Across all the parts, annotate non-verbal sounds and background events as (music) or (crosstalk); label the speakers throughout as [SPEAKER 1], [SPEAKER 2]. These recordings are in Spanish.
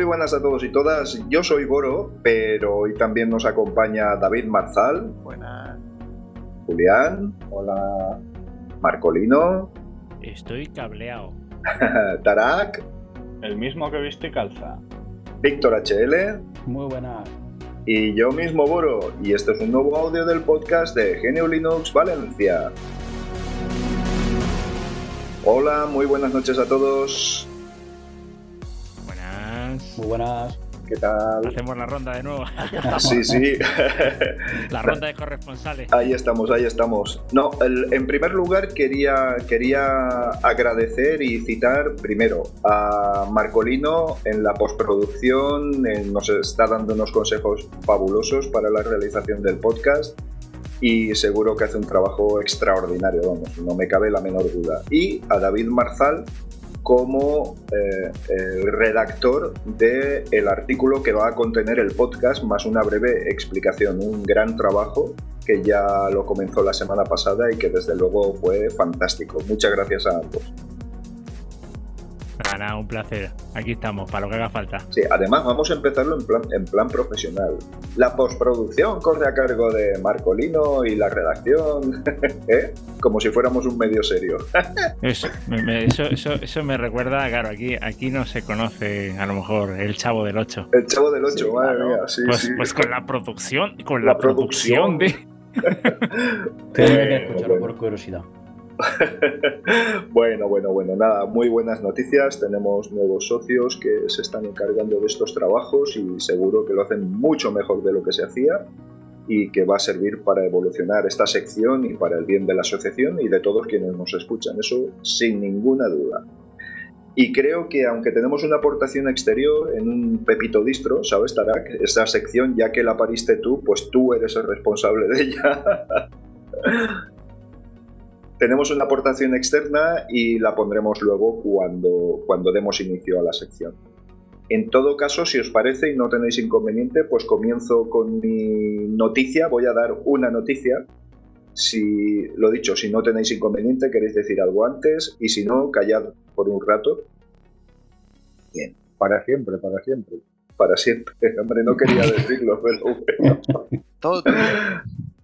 [SPEAKER 1] Muy buenas a todos y todas. Yo soy Boro, pero hoy también nos acompaña David Marzal.
[SPEAKER 2] Buenas.
[SPEAKER 1] Julián.
[SPEAKER 3] Hola.
[SPEAKER 1] Marcolino.
[SPEAKER 4] Estoy cableado. (laughs)
[SPEAKER 1] Tarak.
[SPEAKER 2] El mismo que viste y calza.
[SPEAKER 1] Víctor HL.
[SPEAKER 3] Muy buenas.
[SPEAKER 1] Y yo mismo, Boro. Y este es un nuevo audio del podcast de GNU Linux Valencia. Hola, muy buenas noches a todos.
[SPEAKER 3] Muy buenas.
[SPEAKER 1] ¿Qué tal?
[SPEAKER 4] Hacemos la ronda de nuevo. (laughs)
[SPEAKER 1] Sí, sí. (laughs)
[SPEAKER 4] la ronda de corresponsales.
[SPEAKER 1] Ahí estamos, ahí estamos. No, el- en primer lugar quería, quería agradecer y citar primero a Marcolino en la postproducción, eh, nos está dando unos consejos fabulosos para la realización del podcast y seguro que hace un trabajo extraordinario, vamos, no me cabe la menor duda. Y a David Marzal como eh, el redactor del el artículo que va a contener el podcast, más una breve explicación. Un gran trabajo que ya lo comenzó la semana pasada y que desde luego fue fantástico. Muchas gracias a ambos.
[SPEAKER 4] Nada, nada, un placer. Aquí estamos, para lo que haga falta.
[SPEAKER 1] Sí, además vamos a empezarlo en plan, en plan profesional. La postproducción corre a cargo de Marcolino y la redacción, (laughs) ¿eh? como si fuéramos un medio serio. (laughs)
[SPEAKER 4] Eso me, me- eso, eso, eso me recuerda, claro, aquí, aquí no se conoce a lo mejor el chavo del 8.
[SPEAKER 1] El chavo del 8,
[SPEAKER 3] Sí,
[SPEAKER 1] madre
[SPEAKER 3] claro.
[SPEAKER 1] mía, sí,
[SPEAKER 4] Pues,
[SPEAKER 1] sí.
[SPEAKER 4] pues con la producción, con
[SPEAKER 1] La
[SPEAKER 4] la, producción,
[SPEAKER 1] producción.
[SPEAKER 4] de. (laughs)
[SPEAKER 1] Eh,
[SPEAKER 3] que escucharlo por curiosidad. (laughs)
[SPEAKER 1] bueno, bueno, bueno, nada, muy buenas noticias. Tenemos nuevos socios que se están encargando de estos trabajos y seguro que lo hacen mucho mejor de lo que se hacía y que va a servir para evolucionar esta sección y para el bien de la asociación y de todos quienes nos escuchan. Eso sin ninguna duda. Y creo que aunque tenemos una aportación exterior en un Pepito Distro, ¿sabes, Tarak? Esta sección, ya que la pariste tú, pues tú eres el responsable de ella. (laughs) Tenemos una aportación externa y la pondremos luego cuando, cuando demos inicio a la sección. En todo caso, si os parece y no tenéis inconveniente, pues comienzo con mi noticia. Voy a dar una noticia. Si lo dicho, si no tenéis inconveniente, queréis decir algo antes y si no, callad por un rato
[SPEAKER 3] Para siempre, para siempre.
[SPEAKER 1] para siempre. (laughs) Hombre, no quería decirlo, pero bueno. (laughs)
[SPEAKER 2] Todo tuyo.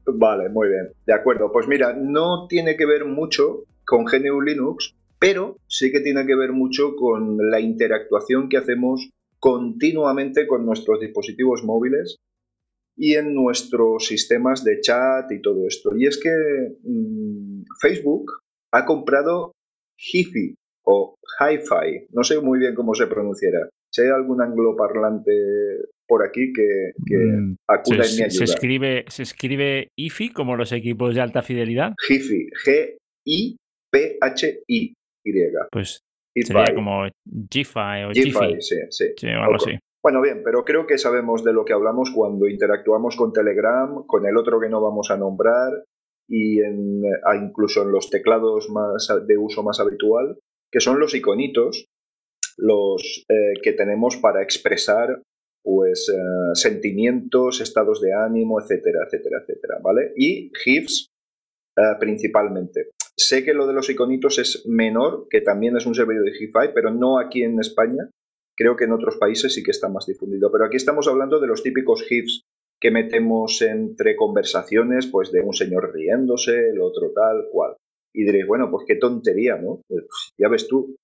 [SPEAKER 1] Vale, muy bien. De acuerdo. Pues mira, no tiene que ver mucho con GNU Linux, pero sí que tiene que ver mucho con la interactuación que hacemos continuamente con nuestros dispositivos móviles y en nuestros sistemas de chat y todo esto. Y es que mm, Facebook ha comprado Hi-Fi o Hi-Fi, no sé muy bien cómo se pronunciará. Si hay algún angloparlante por aquí que, que
[SPEAKER 4] Mm,
[SPEAKER 1] acuda
[SPEAKER 4] Se,
[SPEAKER 1] en mi
[SPEAKER 4] se- escribe, se escribe IFI como los equipos de alta fidelidad.
[SPEAKER 1] Hi-Fi, G-I-P-H-I.
[SPEAKER 4] Pues
[SPEAKER 1] Hi-Fi.
[SPEAKER 4] sería como GFI o
[SPEAKER 1] Gi-Fi, sí, sí.
[SPEAKER 4] Sí, o algo
[SPEAKER 1] Ojo.
[SPEAKER 4] así.
[SPEAKER 1] Bueno, bien, pero creo que sabemos de lo que hablamos cuando interactuamos con Telegram, con el otro que no vamos a nombrar y en, incluso en los teclados más de uso más habitual, que son los iconitos, los eh, que tenemos para expresar pues eh, sentimientos, estados de ánimo, etcétera, etcétera, etcétera, ¿vale? Y GIFs eh, principalmente. Sé que lo de los iconitos es menor, que también es un servidor de GIFI, pero no aquí en España. Creo que en otros países sí que está más difundido. Pero aquí estamos hablando de los típicos GIFs que metemos entre conversaciones, pues de un señor riéndose, el otro tal, cual. Y diréis, bueno, pues qué tontería, ¿no? Pues, ya ves tú.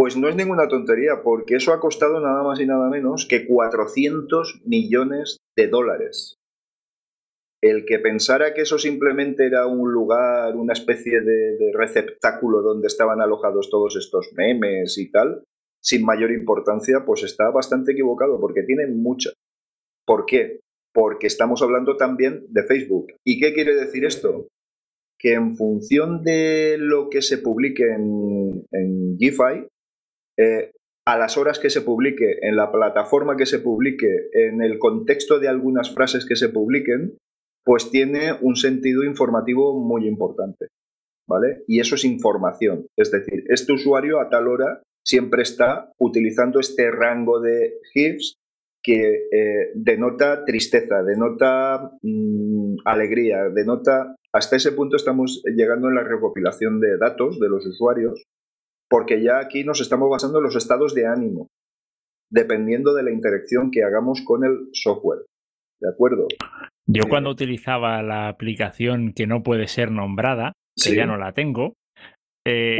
[SPEAKER 1] Pues no es ninguna tontería, porque eso ha costado nada más y nada menos que 400 millones de dólares. El que pensara que eso simplemente era un lugar, una especie de, receptáculo donde estaban alojados todos estos memes y tal, sin mayor importancia, pues está bastante equivocado, porque tienen mucha. ¿Por qué? Porque estamos hablando también de Facebook. ¿Y qué quiere decir esto? Que en función de lo que se publique en, en eh, a las horas que se publique, en la plataforma que se publique, en el contexto de algunas frases que se publiquen, pues tiene un sentido informativo muy importante. ¿Vale? Y eso es información. Es decir, este usuario a tal hora siempre está utilizando este rango de GIFs que eh, denota tristeza, denota mm, alegría, denota... Hasta ese punto estamos llegando en la recopilación de datos de los usuarios, porque ya aquí nos estamos basando en los estados de ánimo. dependiendo de la interacción que hagamos con el software. ¿De acuerdo?
[SPEAKER 4] Yo
[SPEAKER 1] Sí.
[SPEAKER 4] cuando utilizaba la aplicación que no puede ser nombrada, que
[SPEAKER 1] Sí.
[SPEAKER 4] ya no la tengo, eh,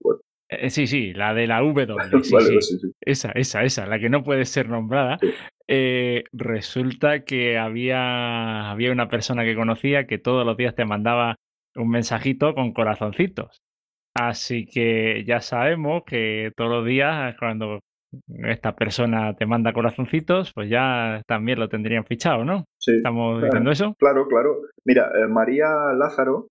[SPEAKER 1] Watch.
[SPEAKER 4] eh, sí, sí, la de la W, (laughs) sí,
[SPEAKER 1] Vale,
[SPEAKER 4] sí.
[SPEAKER 1] sí, sí.
[SPEAKER 4] Esa, esa, esa, la que no puede ser nombrada. Eh, resulta que había, había una persona que conocía que todos los días te mandaba un mensajito con corazoncitos. Así que ya sabemos que todos los días cuando esta persona te manda corazoncitos, pues ya también lo tendrían fichado, ¿no?
[SPEAKER 1] Sí,
[SPEAKER 4] ¿Estamos
[SPEAKER 1] claro.
[SPEAKER 4] diciendo eso?
[SPEAKER 1] Claro, claro. Mira, eh, María Lázaro,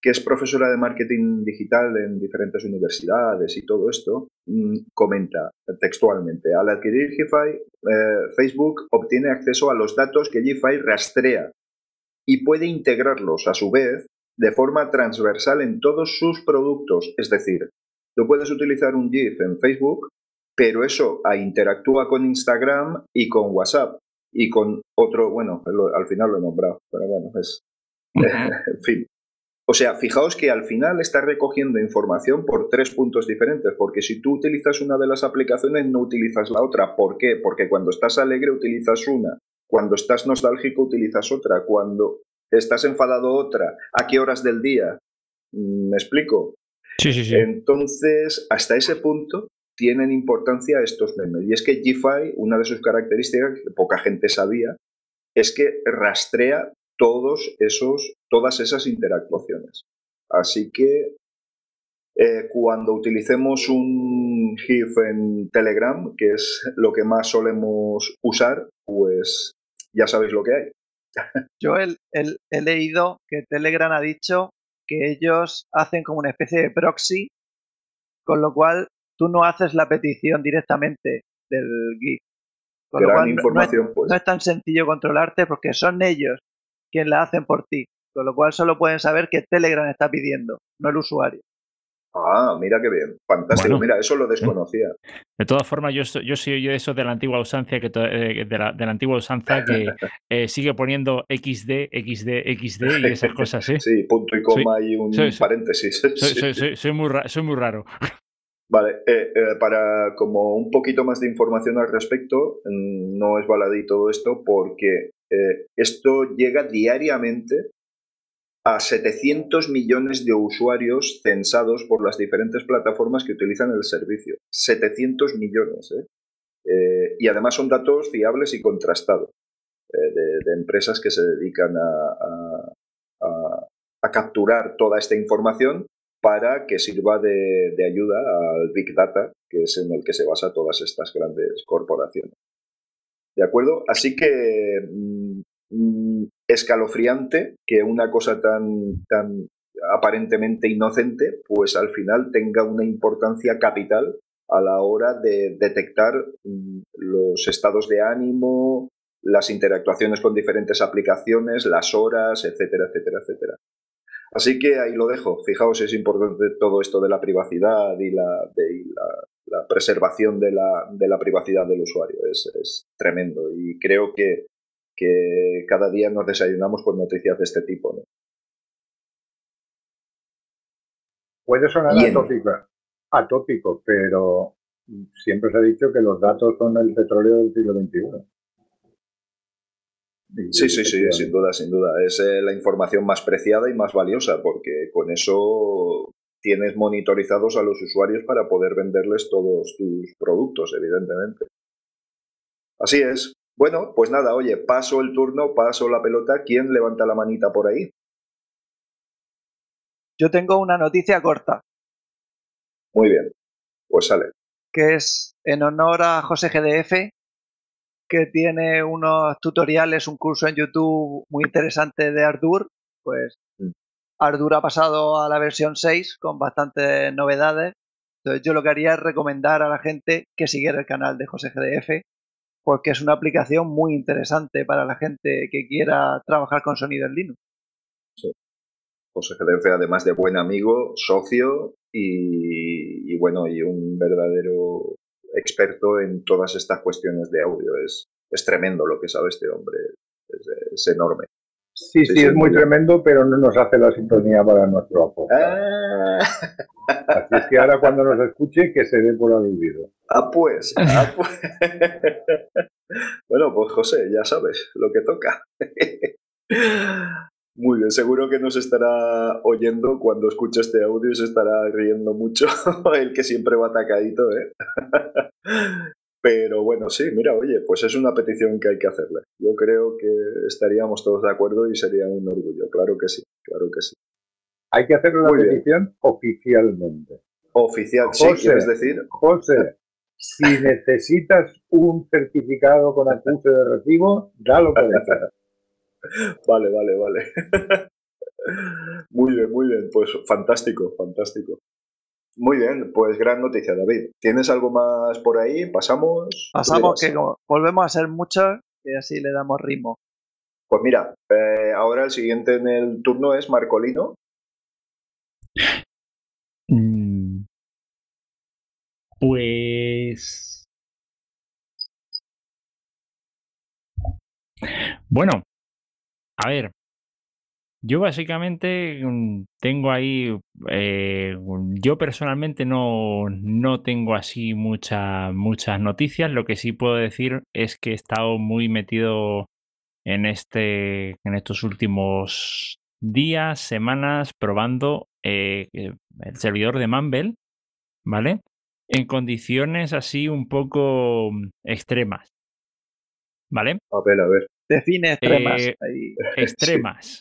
[SPEAKER 1] que es profesora de marketing digital en diferentes universidades y todo esto, mm, comenta textualmente, al adquirir GIFI, eh, Facebook obtiene acceso a los datos que GIFI rastrea y puede integrarlos a su vez de forma transversal en todos sus productos. Es decir, tú puedes utilizar un GIF en Facebook, pero eso interactúa con Instagram y con WhatsApp y con otro, bueno, al final lo he nombrado, pero bueno, es, (laughs) en fin. O sea, fijaos que al final está recogiendo información por tres puntos diferentes, porque si tú utilizas una de las aplicaciones no utilizas la otra. ¿Por qué? Porque cuando estás alegre utilizas una, cuando estás nostálgico utilizas otra, cuando estás enfadado otra. ¿A qué horas del día? Mm, ¿Me explico?
[SPEAKER 4] Sí, sí, sí.
[SPEAKER 1] Entonces, hasta ese punto tienen importancia estos memes. Y es que GFI, una de sus características que poca gente sabía, es que rastrea todos esos, todas esas interactuaciones. Así que eh, cuando utilicemos un GIF en Telegram, que es lo que más solemos usar, pues ya sabéis lo que hay.
[SPEAKER 5] Yo el- he leído que Telegram ha dicho que ellos hacen como una especie de proxy, con lo cual tú no haces la petición directamente del GIF. Con lo cual no es-
[SPEAKER 1] pues.
[SPEAKER 5] no es tan sencillo controlarte porque son ellos quienes la hacen por ti. Con lo cual solo pueden saber que Telegram está pidiendo, no el usuario.
[SPEAKER 1] Ah, mira qué bien. Fantástico.
[SPEAKER 4] Bueno.
[SPEAKER 1] Mira, eso lo desconocía.
[SPEAKER 4] De todas formas, yo, soy- yo soy de eso de la antigua usanza que eh, de, la, de la antigua usanza que (laughs) eh, sigue poniendo XD, XD, XD y (laughs) esas cosas, ¿eh?
[SPEAKER 1] Sí, punto y coma y un
[SPEAKER 4] soy-
[SPEAKER 1] paréntesis. (laughs)
[SPEAKER 4] Soy,
[SPEAKER 1] Sí.
[SPEAKER 4] muy ra- soy muy raro.
[SPEAKER 1] Vale, eh, eh, para como un poquito más de información al respecto, mm, no es baladí todo esto porque eh, esto llega diariamente a 700 millones de usuarios censados por las diferentes plataformas que utilizan el servicio. 700 millones, ¿eh? Eh, y además son datos fiables y contrastados eh, de, empresas que se dedican a, a- capturar toda esta información para que sirva de, de ayuda al Big Data, que es en el que se basa todas estas grandes corporaciones. ¿De acuerdo? Así que mm, mm, escalofriante que una cosa tan, tan aparentemente inocente, pues al final tenga una importancia capital a la hora de detectar mm, los estados de ánimo, las interactuaciones con diferentes aplicaciones, las horas, etcétera, etcétera, etcétera. Así que ahí lo dejo. Fijaos, es importante todo esto de la privacidad y la, de- la preservación de la, de la privacidad del usuario. Es, es tremendo y creo que, que cada día nos desayunamos con noticias de este tipo. ¿no?
[SPEAKER 3] Puede sonar
[SPEAKER 1] Bien.
[SPEAKER 3] atópico, atópico, pero siempre se ha dicho que los datos son el petróleo del siglo XXI.
[SPEAKER 1] Sí, sí, sí, sin duda, sin duda. Es eh, la información más preciada y más valiosa porque con eso tienes monitorizados a los usuarios para poder venderles todos tus productos, evidentemente. Así es. Bueno, pues nada, oye, paso el turno, paso la pelota. ¿Quién levanta la manita por ahí?
[SPEAKER 5] Yo tengo una noticia corta,
[SPEAKER 1] Muy bien. Pues sale.
[SPEAKER 5] que es en honor a José GDF, que tiene unos tutoriales, un curso en YouTube muy interesante de Ardour. Pues
[SPEAKER 1] Mm.
[SPEAKER 5] Ardour ha pasado a la versión 6 con bastantes novedades. Entonces yo lo que haría es recomendar a la gente que siguiera el canal de José GDF, porque es una aplicación muy interesante para la gente que quiera trabajar con sonido en Linux.
[SPEAKER 1] José GDF, además de buen amigo, socio y, y bueno, y un verdadero experto en todas estas cuestiones de audio. Es, es tremendo lo que sabe este hombre. Es, es enorme.
[SPEAKER 3] Sí, sí, es muy tremendo, pero no nos hace la sintonía para nuestro apoyo.
[SPEAKER 1] Ah,
[SPEAKER 3] Así es que ahora cuando nos escuche, que se dé por aludido.
[SPEAKER 1] ah, pues, ah, pues. bueno, pues José, ya sabes lo que toca. Muy bien, seguro que nos estará oyendo cuando escuche este audio y se estará riendo mucho, (laughs) el que siempre va atacadito, ¿eh? Pero bueno, sí, mira, oye, pues es una petición que hay que hacerle. Yo creo que estaríamos todos de acuerdo y sería un orgullo, claro que sí, claro que sí.
[SPEAKER 3] Hay que hacer una
[SPEAKER 1] Muy bien.
[SPEAKER 3] petición oficialmente.
[SPEAKER 1] Oficial, sí,
[SPEAKER 3] José.
[SPEAKER 1] quieres decir.
[SPEAKER 3] José, si necesitas un certificado con acuse de recibo, dalo por hecho. (laughs)
[SPEAKER 1] Vale, vale, vale. (laughs) Muy bien, muy bien. Pues fantástico, fantástico. Muy bien, pues gran noticia, David. ¿Tienes algo más por ahí? ¿Pasamos?
[SPEAKER 5] Pasamos
[SPEAKER 1] Dirás.
[SPEAKER 5] que volvemos a ser muchos y así le damos ritmo.
[SPEAKER 1] Pues mira, eh, ahora el siguiente en el turno es Marcolino.
[SPEAKER 4] Mm. Pues. Bueno, a ver. Yo básicamente mm, tengo ahí. eh, yo personalmente no, no tengo así mucha- muchas noticias. Lo que sí puedo decir es que he estado muy metido en este. en estos últimos días, semanas, probando eh, eh, el servidor de Mumble. ¿vale? En condiciones así un poco mm, extremas, ¿vale?
[SPEAKER 1] A ver, a ver.
[SPEAKER 5] Define extremas.
[SPEAKER 4] Eh,
[SPEAKER 5] ahí. (laughs)
[SPEAKER 4] Extremas.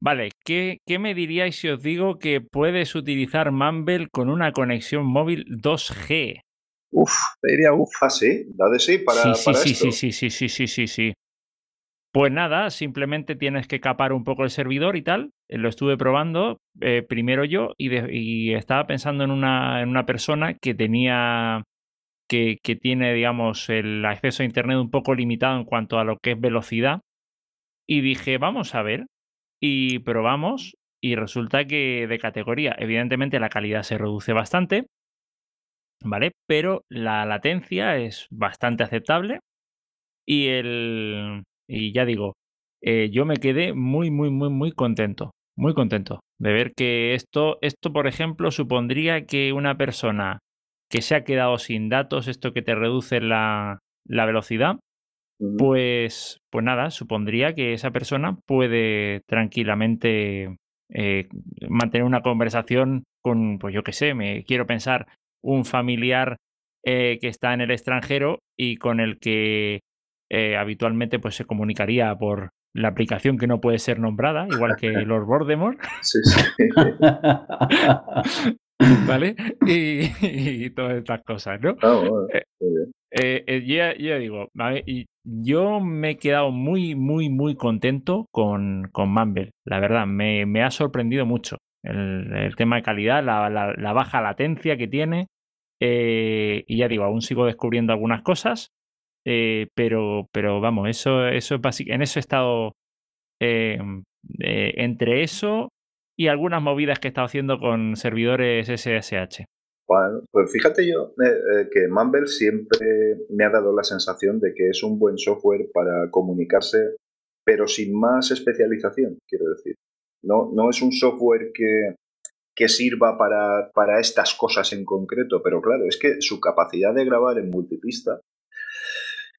[SPEAKER 4] Vale, ¿qué, qué me diríais si os digo que puedes utilizar Mumble con una conexión móvil 2G?
[SPEAKER 5] Uf, te diría uf.
[SPEAKER 1] Ah, sí, da de sí para,
[SPEAKER 4] sí, sí,
[SPEAKER 1] para
[SPEAKER 4] sí,
[SPEAKER 1] esto.
[SPEAKER 4] sí, sí, sí, sí, sí, sí, sí. Pues nada, simplemente tienes que capar un poco el servidor y tal. Eh, Lo estuve probando eh, primero yo y, y estaba pensando en una, en una persona que tenía, que, que tiene, digamos, el acceso a Internet un poco limitado en cuanto a lo que es velocidad. Y dije, vamos a ver. Y probamos y resulta que de categoría, evidentemente la calidad se reduce bastante, ¿vale? Pero la latencia es bastante aceptable y el y ya digo, eh, yo me quedé muy, muy, muy, muy contento, muy contento de ver que esto, esto, por ejemplo, supondría que una persona que se ha quedado sin datos, esto que te reduce la, la velocidad, pues, pues nada, supondría que esa persona puede tranquilamente eh, mantener una conversación con, pues yo qué sé, me quiero pensar, un familiar eh, que está en el extranjero y con el que eh, habitualmente pues se comunicaría por la aplicación que no puede ser nombrada, igual que (laughs) Lord Voldemort,
[SPEAKER 1] Sí, sí. (laughs)
[SPEAKER 4] ¿vale? Y, y todas estas cosas, ¿no?
[SPEAKER 1] Bueno,
[SPEAKER 4] Eh. Eh, yo, ya- digo, y yo me he quedado muy, muy, muy contento con, con Mumble. La verdad, me, me ha sorprendido mucho el, el tema de calidad, la, la- la baja latencia que tiene. eh, y ya digo, aún sigo descubriendo algunas cosas, eh, pero, pero vamos, eso, eso es básic- en eso he estado eh, eh, entre eso y algunas movidas que he estado haciendo con servidores SSH.
[SPEAKER 1] Pues fíjate yo que Mumble siempre me ha dado la sensación de que es un buen software para comunicarse, pero sin más especialización, quiero decir. No, no es un software que, que sirva para, para estas cosas en concreto, pero claro, es que su capacidad de grabar en multipista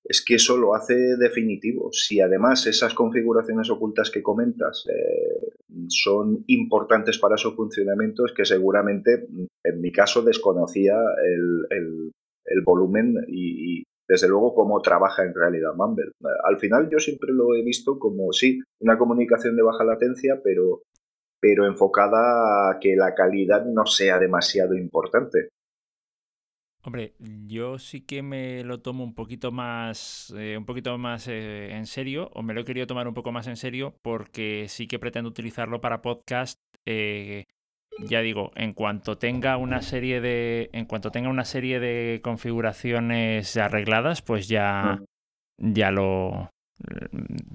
[SPEAKER 1] es que eso lo hace definitivo. Si además esas configuraciones ocultas que comentas eh, son importantes para su funcionamiento, es que seguramente, en mi caso, desconocía el, el- volumen y, desde luego, cómo trabaja en realidad Mumble. Al final yo siempre lo he visto como, sí, una comunicación de baja latencia, pero, pero enfocada a que la calidad no sea demasiado importante.
[SPEAKER 4] Hombre, yo sí que me lo tomo un poquito más, eh, un poquito más eh, en serio, o me lo he querido tomar un poco más en serio, porque sí que pretendo utilizarlo para podcast. eh, ya digo, en cuanto tenga una serie de, en cuanto tenga una serie de configuraciones arregladas, pues ya, ya lo,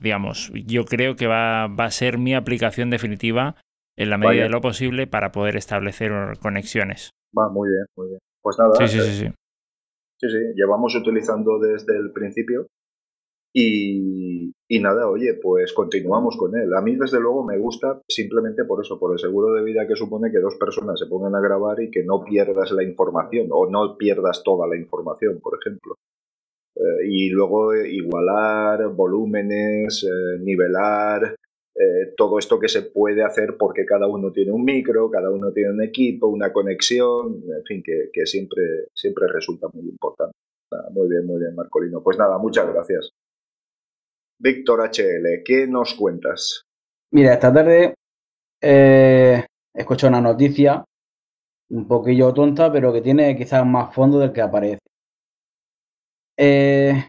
[SPEAKER 4] digamos, yo creo que va, va a ser mi aplicación definitiva en la medida de lo posible para poder establecer conexiones.
[SPEAKER 1] Va, muy bien, muy bien. Pues nada,
[SPEAKER 4] Sí, sí,
[SPEAKER 1] eh,
[SPEAKER 4] sí, sí.
[SPEAKER 1] Sí, sí, llevamos utilizando desde el principio Y, y, nada, oye, pues continuamos con él. A mí, desde luego, me gusta simplemente por eso, por el seguro de vida que supone que dos personas se pongan a grabar y que no pierdas la información o no pierdas toda la información, por ejemplo. Eh, y luego igualar volúmenes, eh, nivelar, eh, todo esto que se puede hacer porque cada uno tiene un micro, cada uno tiene un equipo, una conexión, en fin, que, que siempre, siempre resulta muy importante. muy bien, muy bien, Marcolino. Pues nada, muchas gracias. Víctor HL, ¿qué nos cuentas?
[SPEAKER 6] Mira, esta tarde eh, he escuchado una noticia un poquillo tonta, pero que tiene quizás más fondo del que aparece. Eh,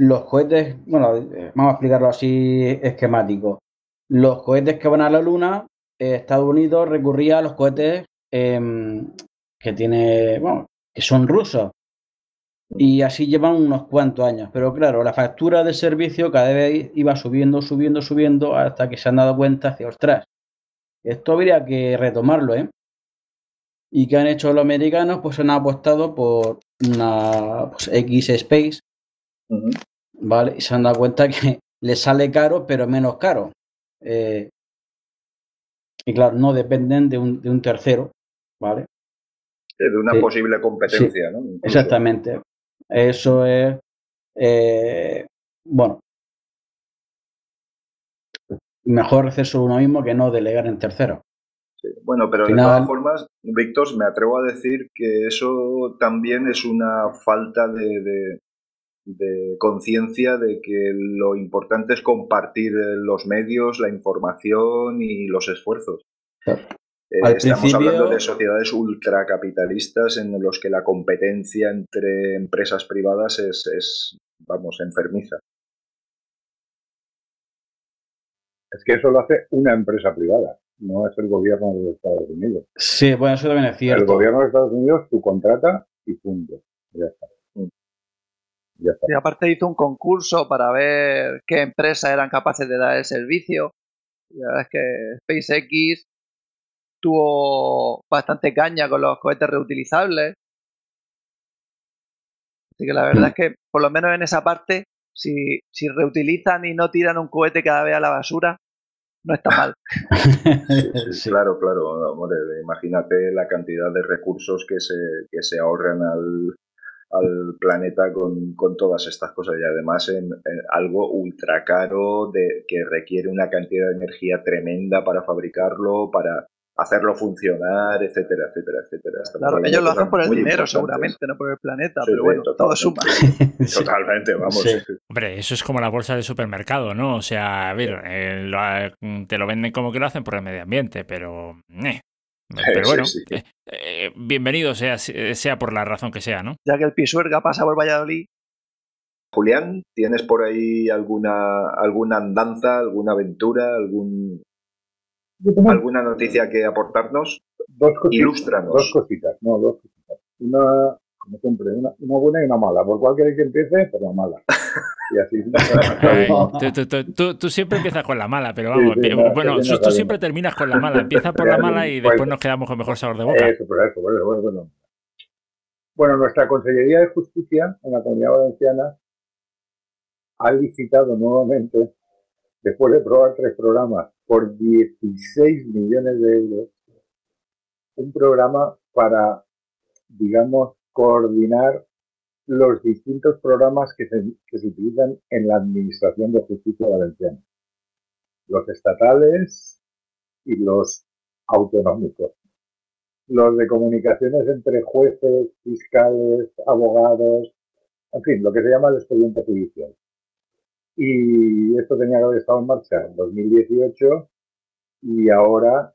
[SPEAKER 6] los cohetes, bueno, vamos a explicarlo así esquemático. Los cohetes que van a la Luna, eh, Estados Unidos recurría a los cohetes em, que tiene, bueno, que son rusos. Y así llevan unos cuantos años. Pero claro, la factura de servicio cada vez iba subiendo, subiendo, subiendo, hasta que se han dado cuenta de, ostras, esto habría que retomarlo, ¿eh? ¿Y qué han hecho los americanos? Pues han apostado por una pues, X Space, ¿vale? Y se han dado cuenta que (laughs) les sale caro, pero menos caro. Eh, y claro, no dependen de un, de un tercero, ¿vale?
[SPEAKER 1] De una posible competencia, ¿no?
[SPEAKER 6] Exactamente. Eso es, eh, bueno, mejor hacer solo uno mismo que no delegar en tercero.
[SPEAKER 1] Bueno, pero de todas formas, Víctor, me atrevo a decir que eso también es una falta de, de, conciencia de que lo importante es compartir los medios, la información y los esfuerzos. Eh, estamos hablando de sociedades ultracapitalistas en los que la competencia entre empresas privadas es, es, vamos, enfermiza.
[SPEAKER 3] Es que eso lo hace una empresa privada, no es el gobierno de los Estados Unidos.
[SPEAKER 6] Sí, bueno, eso también es cierto.
[SPEAKER 3] El gobierno de Estados Unidos tú contrata y punto. Ya está.
[SPEAKER 5] Ya está. Y aparte hizo un concurso para ver qué empresas eran capaces de dar el servicio. Y la verdad es que SpaceX tuvo bastante caña con los cohetes reutilizables. Así que la verdad es que, por lo menos en esa parte, si, si reutilizan y no tiran un cohete cada vez a la basura, no está mal. (laughs) (laughs)
[SPEAKER 1] Claro, claro. imagínate la cantidad de recursos que se, que se ahorran al, al planeta con, con, todas estas cosas y además en, algo ultra caro de, que requiere una cantidad de energía tremenda para fabricarlo, para hacerlo funcionar, etcétera, etcétera, etcétera.
[SPEAKER 5] Claro, ellos lo hacen por el dinero, seguramente, no por el planeta, pero bueno, todo suma. (laughs)
[SPEAKER 1] Totalmente, vamos.
[SPEAKER 4] Hombre, eso es como la bolsa de supermercado, ¿no? O sea, a ver, eh, te lo venden como que lo hacen por el medio ambiente, pero... Eh. (laughs) Pero bueno, eh, bienvenido sea, sea por la razón que sea, ¿no?
[SPEAKER 5] Ya que el Pisuerga pasa por Valladolid,
[SPEAKER 1] Julián, ¿tienes por ahí alguna, alguna andanza, alguna aventura, algún, ¿Alguna noticia que aportarnos?
[SPEAKER 3] Dos cositas, Dos cositas, no, dos cositas. Una, como siempre, una, buena y una mala. Por cuál queréis que empiece, por la mala. Y así. (laughs)
[SPEAKER 4] tú, siempre empiezas con la mala, pero vamos, bueno, tú siempre terminas con la mala. Empieza por la mala y después nos quedamos con mejor sabor de boca.
[SPEAKER 3] Eso, por eso, eso, bueno, bueno. Bueno, nuestra Consellería de Justicia en la Comunidad Valenciana ha licitado nuevamente, después de probar tres programas por 16 millones de euros un programa para, digamos, coordinar los distintos programas que se, que se utilizan en la Administración de Justicia Valenciana. Los estatales y los autonómicos. Los de comunicaciones entre jueces, fiscales, abogados, en fin, lo que se llama el expediente judicial y esto tenía que haber estado en marcha en 2018 y ahora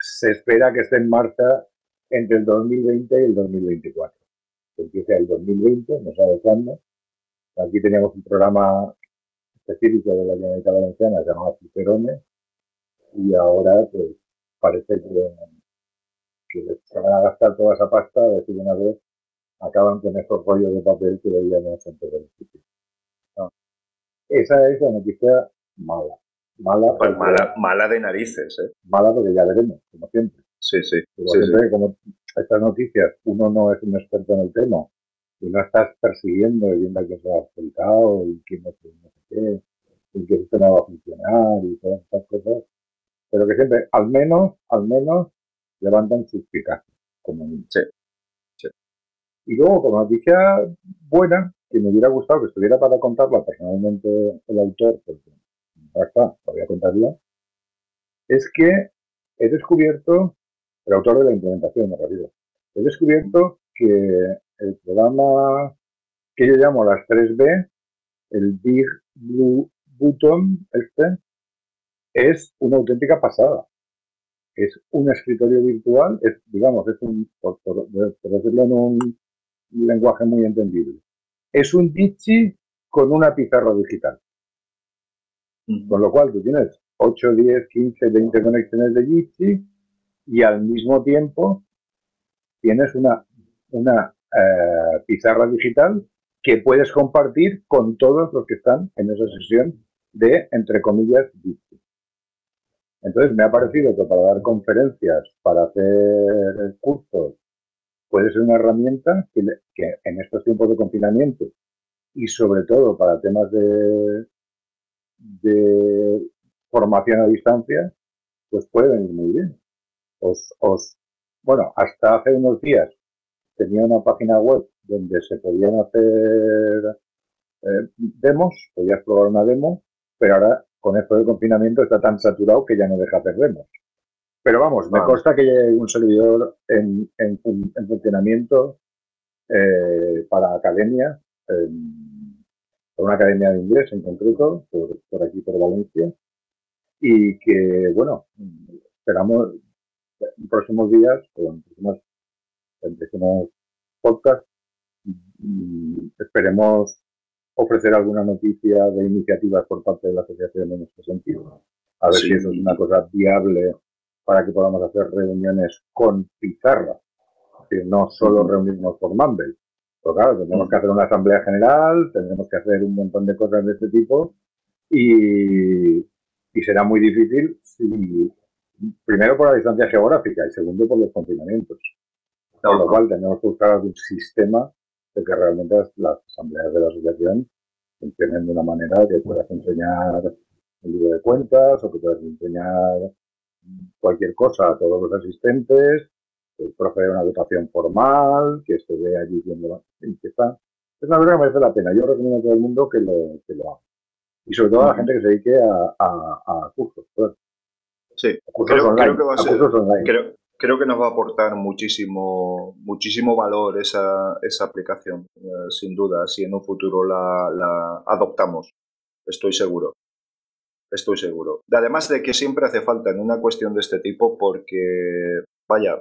[SPEAKER 3] se espera que esté en marcha entre el 2020 y el 2024. Que empiece el 2020, no sabe cuándo. Aquí teníamos un programa específico de la Generalitat Valenciana llamado Cicerone y ahora pues parece que, se van a gastar toda esa pasta a decir una vez acaban con esos rollos de papel que veíamos antes del sitio. Esa es la noticia mala. Mala,
[SPEAKER 1] pues mala, mala de narices, ¿eh?
[SPEAKER 3] Mala porque ya veremos, como siempre.
[SPEAKER 1] Sí, sí.
[SPEAKER 3] Como siempre, como estas noticias, uno no es un experto en el tema y no estás persiguiendo y viendo que se ha explicado y que no sé, no sé qué, y que esto no va a funcionar y todas estas cosas, pero que siempre, al menos, al menos, levantan suspicacias, como mínimo.
[SPEAKER 1] Sí.
[SPEAKER 3] Y luego, como noticia buena, que me hubiera gustado que estuviera para contarla personalmente el autor, porque ya está, lo voy a contar yo, es que he descubierto, el autor de la implementación, me refiero, he descubierto que el programa que yo llamo las 3B, el Big Blue Button, este, es una auténtica pasada. Es un escritorio virtual, es, digamos, es un, por, por- por decirlo en un lenguaje muy entendible, es un Jitsi con una pizarra digital. Con lo cual tú tienes 8, 10, 15, 20 conexiones de Jitsi y al mismo tiempo tienes una, una eh, pizarra digital que puedes compartir con todos los que están en esa sesión de, entre comillas, Jitsi. Entonces me ha parecido que para dar conferencias, para hacer cursos, puede ser una herramienta que en estos tiempos de confinamiento y sobre todo para temas de, de formación a distancia, pues puede venir muy bien. Os, os, bueno, hasta hace unos días tenía una página web donde se podían hacer eh, demos, podías probar una demo, pero ahora con esto del confinamiento está tan saturado que ya no deja hacer demos. Pero vamos, me consta que hay un servidor en, en fun- en funcionamiento eh, para academia, para una academia de inglés en concreto, por, por aquí, por Valencia, y que, bueno, esperamos en próximos días, o en próximos, en próximos podcasts, esperemos ofrecer alguna noticia de iniciativas por parte de la asociación en este sentido. A ver
[SPEAKER 1] Sí.
[SPEAKER 3] si eso es una cosa viable para que podamos hacer reuniones con pizarra, decir, no solo reunirnos por Mumble. Pero claro, tendremos
[SPEAKER 1] Ujú.
[SPEAKER 3] que hacer una asamblea general, tendremos que hacer un montón de cosas de este tipo y, y será muy difícil si, primero por la distancia geográfica y segundo por los confinamientos. Con lo cual tenemos que buscar algún sistema de que realmente las, asambleas de la asociación funcionen de una manera que puedas enseñar el libro de cuentas o que puedas enseñar cualquier cosa a todos los asistentes, que procede a una educación formal, que ve allí viendo que está. Es una cosa que merece la pena. Yo recomiendo a todo el mundo que lo, que lo haga. Y sobre todo a la gente que se dedique a, a, a cursos. pues,
[SPEAKER 1] Sí, creo, creo que va a ser. Creo, creo que nos va a aportar muchísimo, muchísimo valor esa, esa aplicación, eh, sin duda, si en un futuro la, la adoptamos. Estoy seguro. Estoy seguro. Además de que siempre hace falta en una cuestión de este tipo porque, vaya,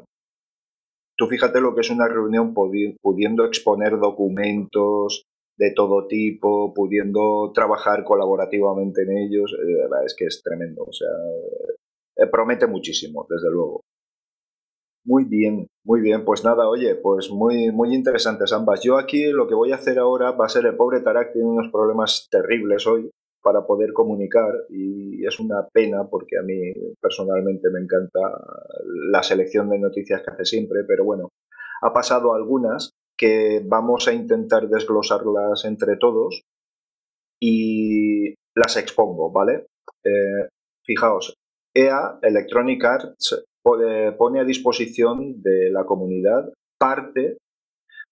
[SPEAKER 1] tú fíjate lo que es una reunión pudi- pudiendo exponer documentos de todo tipo, pudiendo trabajar colaborativamente en ellos, eh, es que es tremendo. O sea, eh, promete muchísimo, desde luego. Muy bien, muy bien. Pues nada, oye, pues muy, muy interesantes ambas. Yo aquí lo que voy a hacer ahora va a ser el pobre Tarak tiene unos problemas terribles hoy para poder comunicar y es una pena porque a mí personalmente me encanta la selección de noticias que hace siempre, pero bueno, ha pasado algunas que vamos a intentar desglosarlas entre todos y las expongo, ¿vale? Eh, fijaos, EA, Electronic Arts, pone, a disposición de la comunidad parte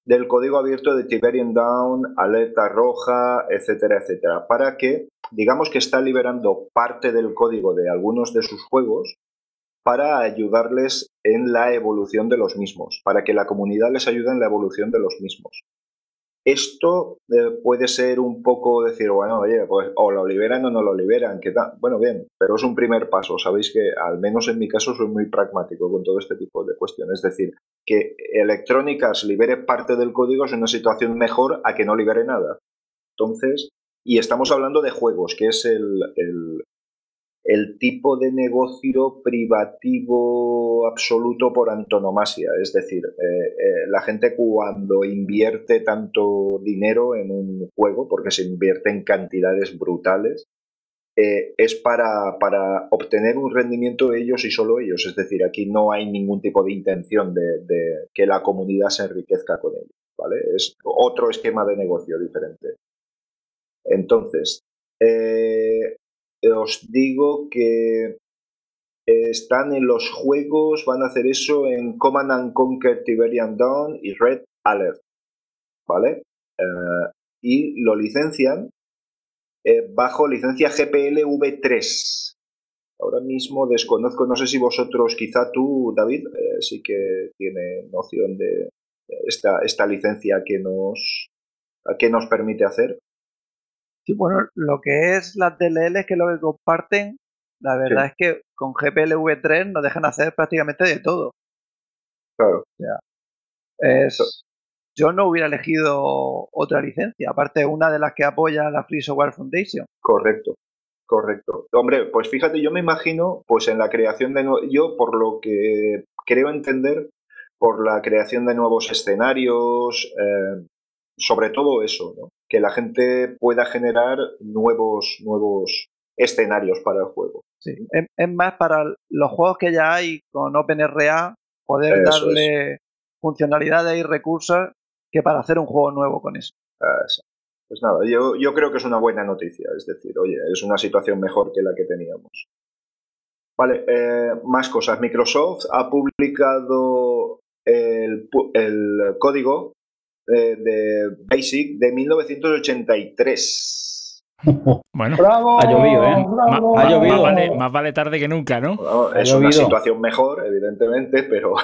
[SPEAKER 1] del código abierto de Tiberian Down, Alerta Roja, etcétera, etcétera, para que, digamos que está liberando parte del código de algunos de sus juegos para ayudarles en la evolución de los mismos, para que la comunidad les ayude en la evolución de los mismos. Esto eh, puede ser un poco decir, bueno, oye, pues o lo liberan o no lo liberan, ¿qué tal? Bueno, bien, pero es un primer paso. Sabéis que, al menos en mi caso, soy muy pragmático con todo este tipo de cuestiones. Es decir, que Electrónicas libere parte del código es una situación mejor a que no libere nada. Entonces, y estamos hablando de juegos, que es el, el tipo de negocio privativo absoluto por antonomasia. Es decir, eh, eh, la gente cuando invierte tanto dinero en un juego, porque se invierte en cantidades brutales, eh, es para, para, obtener un rendimiento ellos y solo ellos. Es decir, aquí no hay ningún tipo de intención de, que la comunidad se enriquezca con ello. ¿vale? Es otro esquema de negocio diferente. Entonces, os digo que están en los juegos, van a hacer eso en Command and Conquer Tiberian Dawn y Red Alert, ¿vale? Eh, y lo licencian eh, bajo licencia GPL V3. Ahora mismo desconozco, no sé si vosotros, quizá tú, David, eh, sí que tiene noción de esta, esta licencia que nos, que nos permite hacer.
[SPEAKER 5] Sí, bueno, lo que es las DLL que lo que comparten, la verdad es que con GPL-V3 nos dejan hacer prácticamente de todo.
[SPEAKER 1] Claro.
[SPEAKER 5] es, yo no hubiera elegido otra licencia, aparte una de las que apoya la Free Software Foundation.
[SPEAKER 1] Correcto, correcto. Hombre, pues fíjate, yo me imagino, pues en la creación de, yo por lo que creo entender, por la creación de nuevos escenarios, eh, sobre todo eso, ¿no? Que la gente pueda generar nuevos, nuevos escenarios para el juego.
[SPEAKER 5] Sí, es, más para los juegos que ya hay con OpenRA, poder darle funcionalidades y recursos que para hacer un juego nuevo con eso.
[SPEAKER 1] Pues nada, yo, yo creo que es una buena noticia, es decir, oye, es una situación mejor que la que teníamos. Vale, eh, más cosas. Microsoft ha publicado el, el código de, de, Basic de 1983. (laughs)
[SPEAKER 4] Bueno,
[SPEAKER 6] ha llovido, ¿eh?
[SPEAKER 4] ha llovido. Más vale, tarde que nunca, ¿no?
[SPEAKER 1] es una situación mejor, evidentemente, pero,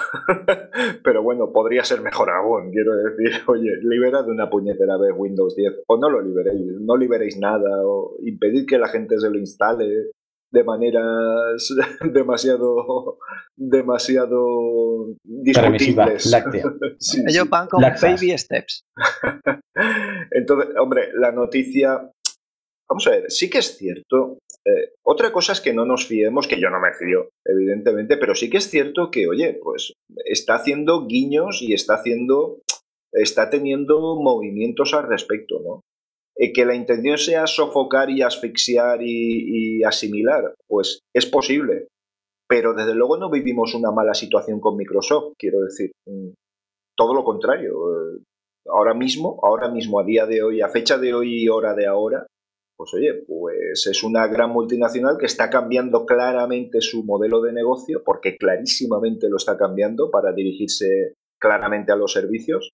[SPEAKER 1] (laughs) pero bueno, podría ser mejor aún. Quiero decir, (laughs) oye, liberad de una puñetera vez Windows 10 o no lo liberéis, no liberéis nada o impedid que la gente se lo instale de maneras (laughs) demasiado demasiado discutibles. (laughs)
[SPEAKER 5] Ellos van con baby steps. (laughs)
[SPEAKER 1] Entonces, hombre, la noticia Vamos a ver, sí que es cierto. Eh, otra cosa es que no nos fiemos, que yo no me fío, evidentemente, pero sí que es cierto que, oye, pues está haciendo guiños y está haciendo, está teniendo movimientos al respecto, ¿no? Eh, que la intención sea sofocar y asfixiar y, asimilar, pues es posible. Pero desde luego no vivimos una mala situación con Microsoft, quiero decir, mm, todo lo contrario. Eh, ahora mismo, ahora mismo, a día de hoy, a fecha de hoy y hora de ahora, pues oye, pues es una gran multinacional que está cambiando claramente su modelo de negocio, porque clarísimamente lo está cambiando para dirigirse claramente a los servicios.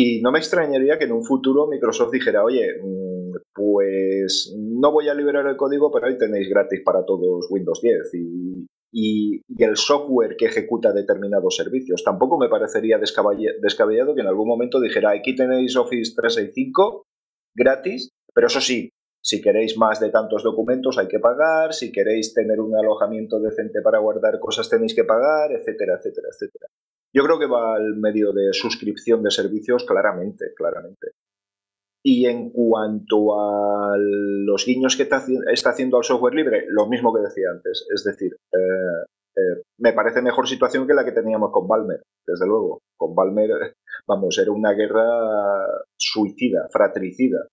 [SPEAKER 1] Y no me extrañaría que en un futuro Microsoft dijera, oye, mm, pues no voy a liberar el código, pero ahí tenéis gratis para todos Windows 10 y, y, el software que ejecuta determinados servicios. Tampoco me parecería descabellado que en algún momento dijera, aquí tenéis Office 365 gratis, pero eso sí, si queréis más de tantos documentos hay que pagar, si queréis tener un alojamiento decente para guardar cosas tenéis que pagar, etcétera, etcétera, etcétera. Yo creo que va al medio de suscripción de servicios claramente, claramente. Y en cuanto a los guiños que está haciendo al software libre, lo mismo que decía antes. Es decir, eh, eh, me parece mejor situación que la que teníamos con Balmer, desde luego. Con Balmer, (laughs) vamos, era una guerra suicida, fratricida.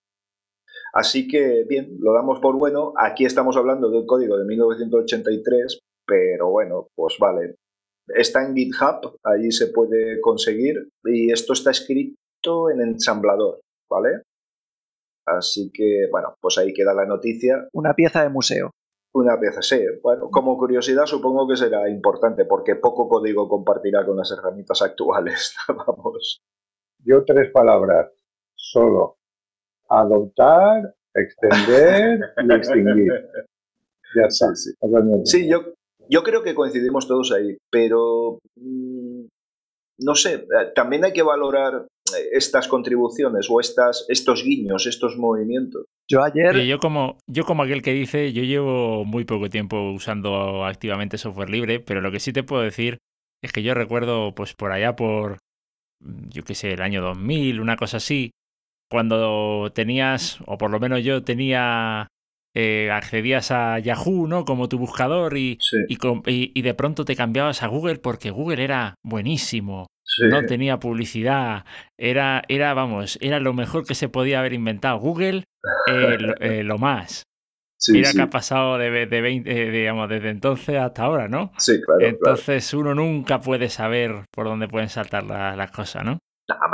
[SPEAKER 1] Así que, bien, lo damos por bueno. Aquí estamos hablando de un código de 1983, pero bueno, pues vale. Está en GitHub, allí se puede conseguir y esto está escrito en ensamblador, ¿vale? Así que, bueno, pues ahí queda la noticia.
[SPEAKER 5] Una pieza de museo.
[SPEAKER 1] Una pieza, sí. Bueno, como curiosidad supongo que será importante porque poco código compartirá con las herramientas actuales. (laughs) Vamos.
[SPEAKER 3] Yo tres palabras, solo adoptar, extender y extinguir. (laughs) Ya está.
[SPEAKER 1] Sí, sí. yo, yo creo que coincidimos todos ahí, pero mm, no sé, eh, también hay que valorar eh, estas contribuciones o estas, estos guiños, estos movimientos.
[SPEAKER 5] Yo ayer...
[SPEAKER 4] yo como, yo como aquel que dice, yo llevo muy poco tiempo usando activamente software libre, pero lo que sí te puedo decir es que yo recuerdo, pues por allá por, mm, yo qué sé, el año 2000, una cosa así, cuando tenías, o por lo menos yo tenía, eh, accedías a Yahoo, ¿no? Como tu buscador y, y, de pronto te cambiabas a Google porque Google era buenísimo. No tenía publicidad, era, era, vamos, era lo mejor que se podía haber inventado. Google, eh, eh, lo, más. Mira que ha pasado de, de 20, digamos, desde entonces hasta ahora, ¿no?
[SPEAKER 1] Sí, claro.
[SPEAKER 4] Entonces uno nunca puede saber por dónde pueden saltar las cosas, ¿no?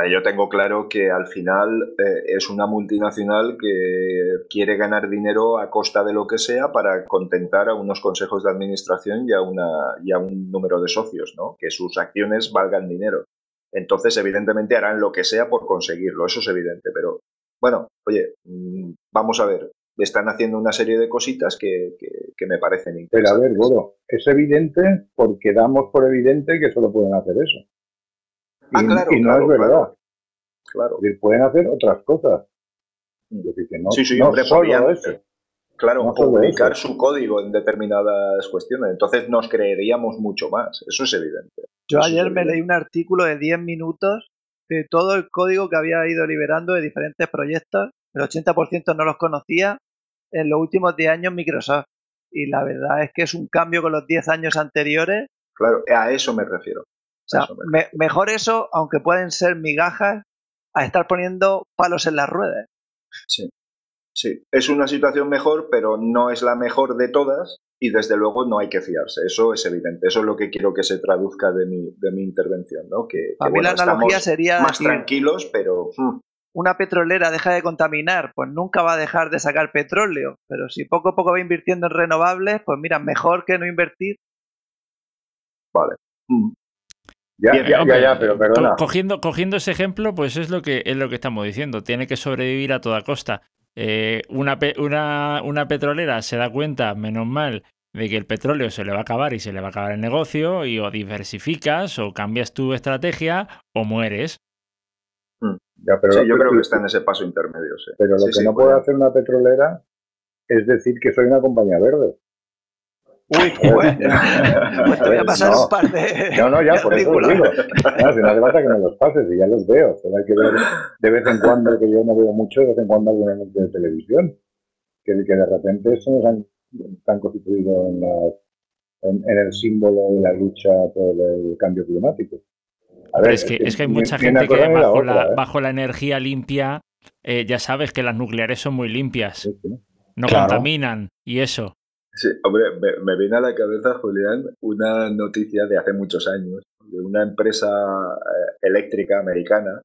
[SPEAKER 1] Yo tengo claro que al final eh, es una multinacional que quiere ganar dinero a costa de lo que sea para contentar a unos consejos de administración y a, una, y a un número de socios, ¿no? Que sus acciones valgan dinero. Entonces, evidentemente, harán lo que sea por conseguirlo, eso es evidente. Pero, bueno, oye, mm, vamos a ver. Están haciendo una serie de cositas que, que- que me parecen
[SPEAKER 3] Pero a
[SPEAKER 1] interesantes.
[SPEAKER 3] ver, Goro, es evidente porque damos por evidente que solo pueden hacer eso. Y,
[SPEAKER 1] Ah, claro,
[SPEAKER 3] y no
[SPEAKER 1] claro,
[SPEAKER 3] es verdad.
[SPEAKER 1] claro. Claro.
[SPEAKER 3] Es decir, pueden hacer otras cosas. Es decir, que no,
[SPEAKER 1] Sí, sí,
[SPEAKER 3] no
[SPEAKER 1] hombre,
[SPEAKER 3] solo
[SPEAKER 1] podrían,
[SPEAKER 3] eso.
[SPEAKER 1] Claro,
[SPEAKER 3] No
[SPEAKER 1] publicar
[SPEAKER 3] eso.
[SPEAKER 1] su código en determinadas cuestiones. Entonces nos creeríamos mucho más. Eso es evidente.
[SPEAKER 5] Yo
[SPEAKER 1] Eso es
[SPEAKER 5] ayer me
[SPEAKER 1] evidente.
[SPEAKER 5] leí un artículo de 10 minutos de todo el código que había ido liberando de diferentes proyectos. El 80% no los conocía en los últimos 10 años Microsoft. Y la verdad es que es un cambio con los 10 años anteriores.
[SPEAKER 1] Claro, a eso me refiero.
[SPEAKER 5] O sea,
[SPEAKER 1] me
[SPEAKER 5] mejor eso, aunque pueden ser migajas, a estar poniendo palos en las ruedas.
[SPEAKER 1] Sí. Sí. Es una situación mejor, pero no es la mejor de todas. Y desde luego no hay que fiarse. Eso es evidente. Eso es lo que quiero que se traduzca de mi, de mi intervención. ¿no? Que, que,
[SPEAKER 5] Para mí
[SPEAKER 1] bueno,
[SPEAKER 5] la analogía sería
[SPEAKER 1] más
[SPEAKER 5] decir,
[SPEAKER 1] tranquilos, pero mm,
[SPEAKER 5] una petrolera deja de contaminar, pues nunca va a dejar de sacar petróleo. Pero si poco a poco va invirtiendo en renovables, pues mira, mejor que no invertir.
[SPEAKER 1] vale. Mm.
[SPEAKER 3] Ya,
[SPEAKER 1] Bien,
[SPEAKER 3] ya, ya,
[SPEAKER 4] Hombre,
[SPEAKER 3] ya, pero perdona.
[SPEAKER 4] co- Cogiendo, cogiendo ese ejemplo, pues es lo que es lo que estamos diciendo. Tiene que sobrevivir a toda costa. Eh, una, pe- una, una petrolera se da cuenta, menos mal, de que el petróleo se le va a acabar y se le va a acabar el negocio, y o diversificas, o cambias tu estrategia, o mueres.
[SPEAKER 3] Ya, pero
[SPEAKER 1] Sí, yo creo que está en ese paso intermedio. Sí.
[SPEAKER 3] Pero lo
[SPEAKER 1] Sí,
[SPEAKER 3] que
[SPEAKER 1] sí,
[SPEAKER 3] no
[SPEAKER 1] puede
[SPEAKER 3] hacer una petrolera es decir que soy una compañía verde.
[SPEAKER 5] Uy, pues, (laughs) pues te voy a pasar
[SPEAKER 3] No.
[SPEAKER 5] un par de. (laughs)
[SPEAKER 3] No, no, ya, por eso lo digo. No, si no hace falta que me los pases y ya los veo. Hay que ver de vez en cuando, que yo no veo mucho, de vez en cuando algún anuncio de televisión. Que, que de repente eso nos han, están constituido en, las- en, en el símbolo de la lucha por el cambio climático. A
[SPEAKER 4] es que, es que hay mucha gente que
[SPEAKER 3] la
[SPEAKER 4] bajo la,
[SPEAKER 3] ¿eh?
[SPEAKER 4] bajo la energía limpia, eh, ya sabes que las nucleares son muy limpias,
[SPEAKER 3] Sí, sí.
[SPEAKER 4] no
[SPEAKER 6] Claro.
[SPEAKER 4] contaminan, y eso.
[SPEAKER 1] Sí, hombre, me, me viene a la cabeza, Julián, una noticia de hace muchos años de una empresa eh, eléctrica americana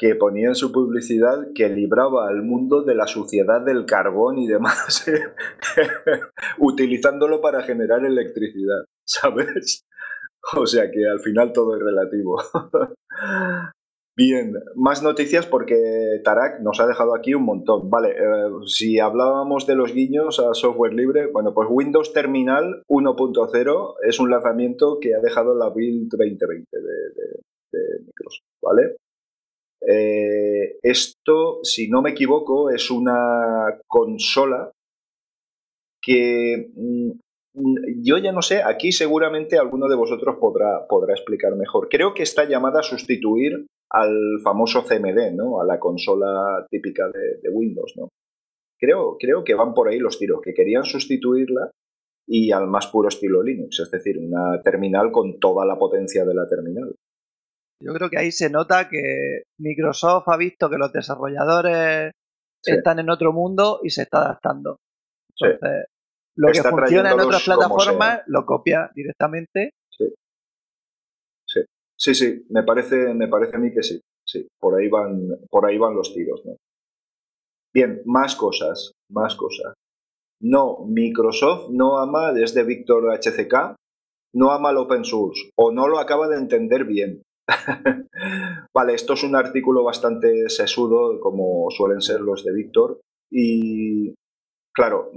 [SPEAKER 1] que ponía en su publicidad que libraba al mundo de la suciedad del carbón y demás, (laughs) utilizándolo para generar electricidad, ¿sabes? O sea que al final todo es relativo. (laughs) Bien, más noticias porque Tarak nos ha dejado aquí un montón. Vale, eh, si hablábamos de los guiños a software libre, bueno, pues Windows Terminal 1.0 es un lanzamiento que ha dejado la build 2020 de, de- Microsoft, ¿vale? Eh, esto, si no me equivoco, es una consola que mm, yo ya no sé, aquí seguramente alguno de vosotros podrá, podrá explicar mejor. Creo que está llamada a sustituir al famoso CMD, ¿no? A la consola típica de, de Windows, ¿no? Creo, creo que van por ahí los tiros, que querían sustituirla y al más puro estilo Linux, es decir, una terminal con toda la potencia de la terminal.
[SPEAKER 5] Yo creo que ahí se nota que Microsoft ha visto que los desarrolladores
[SPEAKER 1] Sí.
[SPEAKER 5] están en otro mundo y se está adaptando.
[SPEAKER 1] Sí.
[SPEAKER 5] Entonces, lo que
[SPEAKER 1] Está
[SPEAKER 5] funciona en otras plataformas lo copia directamente.
[SPEAKER 1] Sí, sí, me parece, me parece a mí que sí. Sí, por ahí van, por ahí van los tiros. Bien, más cosas, más cosas. No, Microsoft no ama, desde Víctor HCK, no ama el open source o no lo acaba de entender bien. (laughs) vale, esto es un artículo bastante sesudo, como suelen ser los de Víctor, y claro,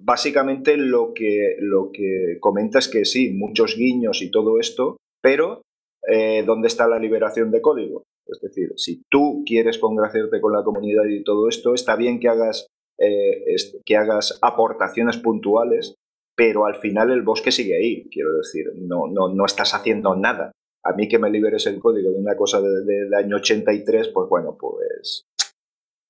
[SPEAKER 1] básicamente lo que, lo que comenta es que sí, muchos guiños y todo esto, pero eh, ¿dónde está la liberación de código? Es decir, si tú quieres congraciarte con la comunidad y todo esto, está bien que hagas, eh, que hagas aportaciones puntuales, pero al final el bosque sigue ahí, quiero decir, no, no, no estás haciendo nada. A mí que me liberes el código de una cosa de- de- del año 83, pues bueno, pues,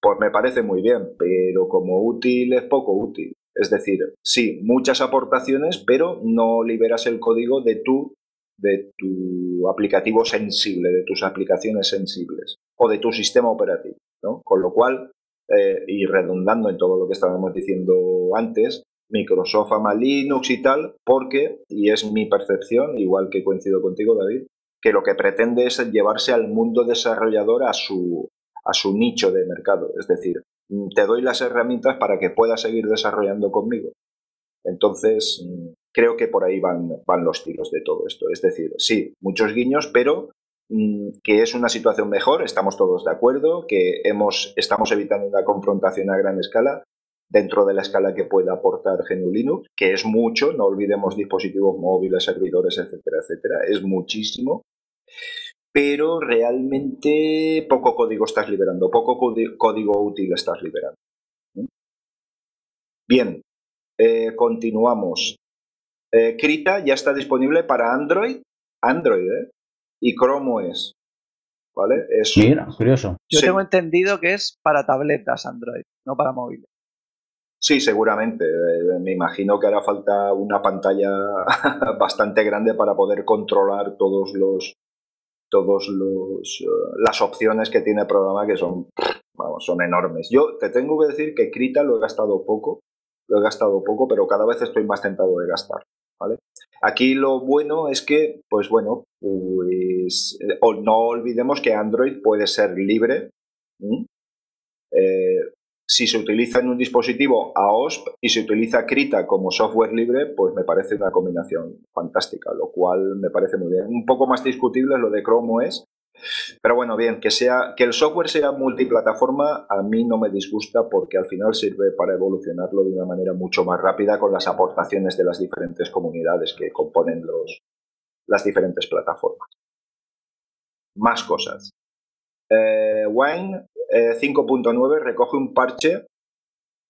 [SPEAKER 1] pues me parece muy bien, pero como útil es poco útil. Es decir, sí, muchas aportaciones, pero no liberas el código de tu, de tu aplicativo sensible, de tus aplicaciones sensibles o de tu sistema operativo. ¿no? Con lo cual, eh, y redundando en todo lo que estábamos diciendo antes, Microsoft ama Linux y tal, porque, y es mi percepción, igual que coincido contigo, David, que lo que pretende es llevarse al mundo desarrollador a su, a su nicho de mercado. Es decir, te doy las herramientas para que puedas seguir desarrollando conmigo. Entonces, mm, creo que por ahí van, van los tiros de todo esto. Es decir, sí, muchos guiños, pero mm, que es una situación mejor, estamos todos de acuerdo, que hemos, estamos evitando una confrontación a gran escala dentro de la escala que pueda aportar GNU Linux, que es mucho, no olvidemos dispositivos móviles, servidores, etcétera, etcétera, es muchísimo, pero realmente poco código estás liberando, poco código útil estás liberando. Bien, eh, continuamos. Eh, Krita ya está disponible para Android, Android, ¿eh? Y Chrome OS. ¿Vale?
[SPEAKER 6] Es, Mira, curioso.
[SPEAKER 5] Yo tengo entendido que es para tabletas Android, no para móviles.
[SPEAKER 1] Sí, seguramente. Eh, me imagino que hará falta una pantalla (laughs) bastante grande para poder controlar todos los todos los las opciones que tiene el programa que son vamos, son enormes. Yo te tengo que decir que Krita lo he gastado poco, lo he gastado poco, pero cada vez estoy más tentado de gastar. Aquí lo bueno es que, pues bueno, pues, eh, no olvidemos que Android puede ser libre. Eh, si se utiliza en un dispositivo AOSP y se utiliza Krita como software libre, pues me parece una combinación fantástica, lo cual me parece muy bien. Un poco más discutible es lo de Chrome OS, pero bueno, bien, que, sea, que el software sea multiplataforma a mí no me disgusta porque al final sirve para evolucionarlo de una manera mucho más rápida con las aportaciones de las diferentes comunidades que componen los, las diferentes plataformas. Más cosas. Eh, Wine 5.9 eh, recoge un parche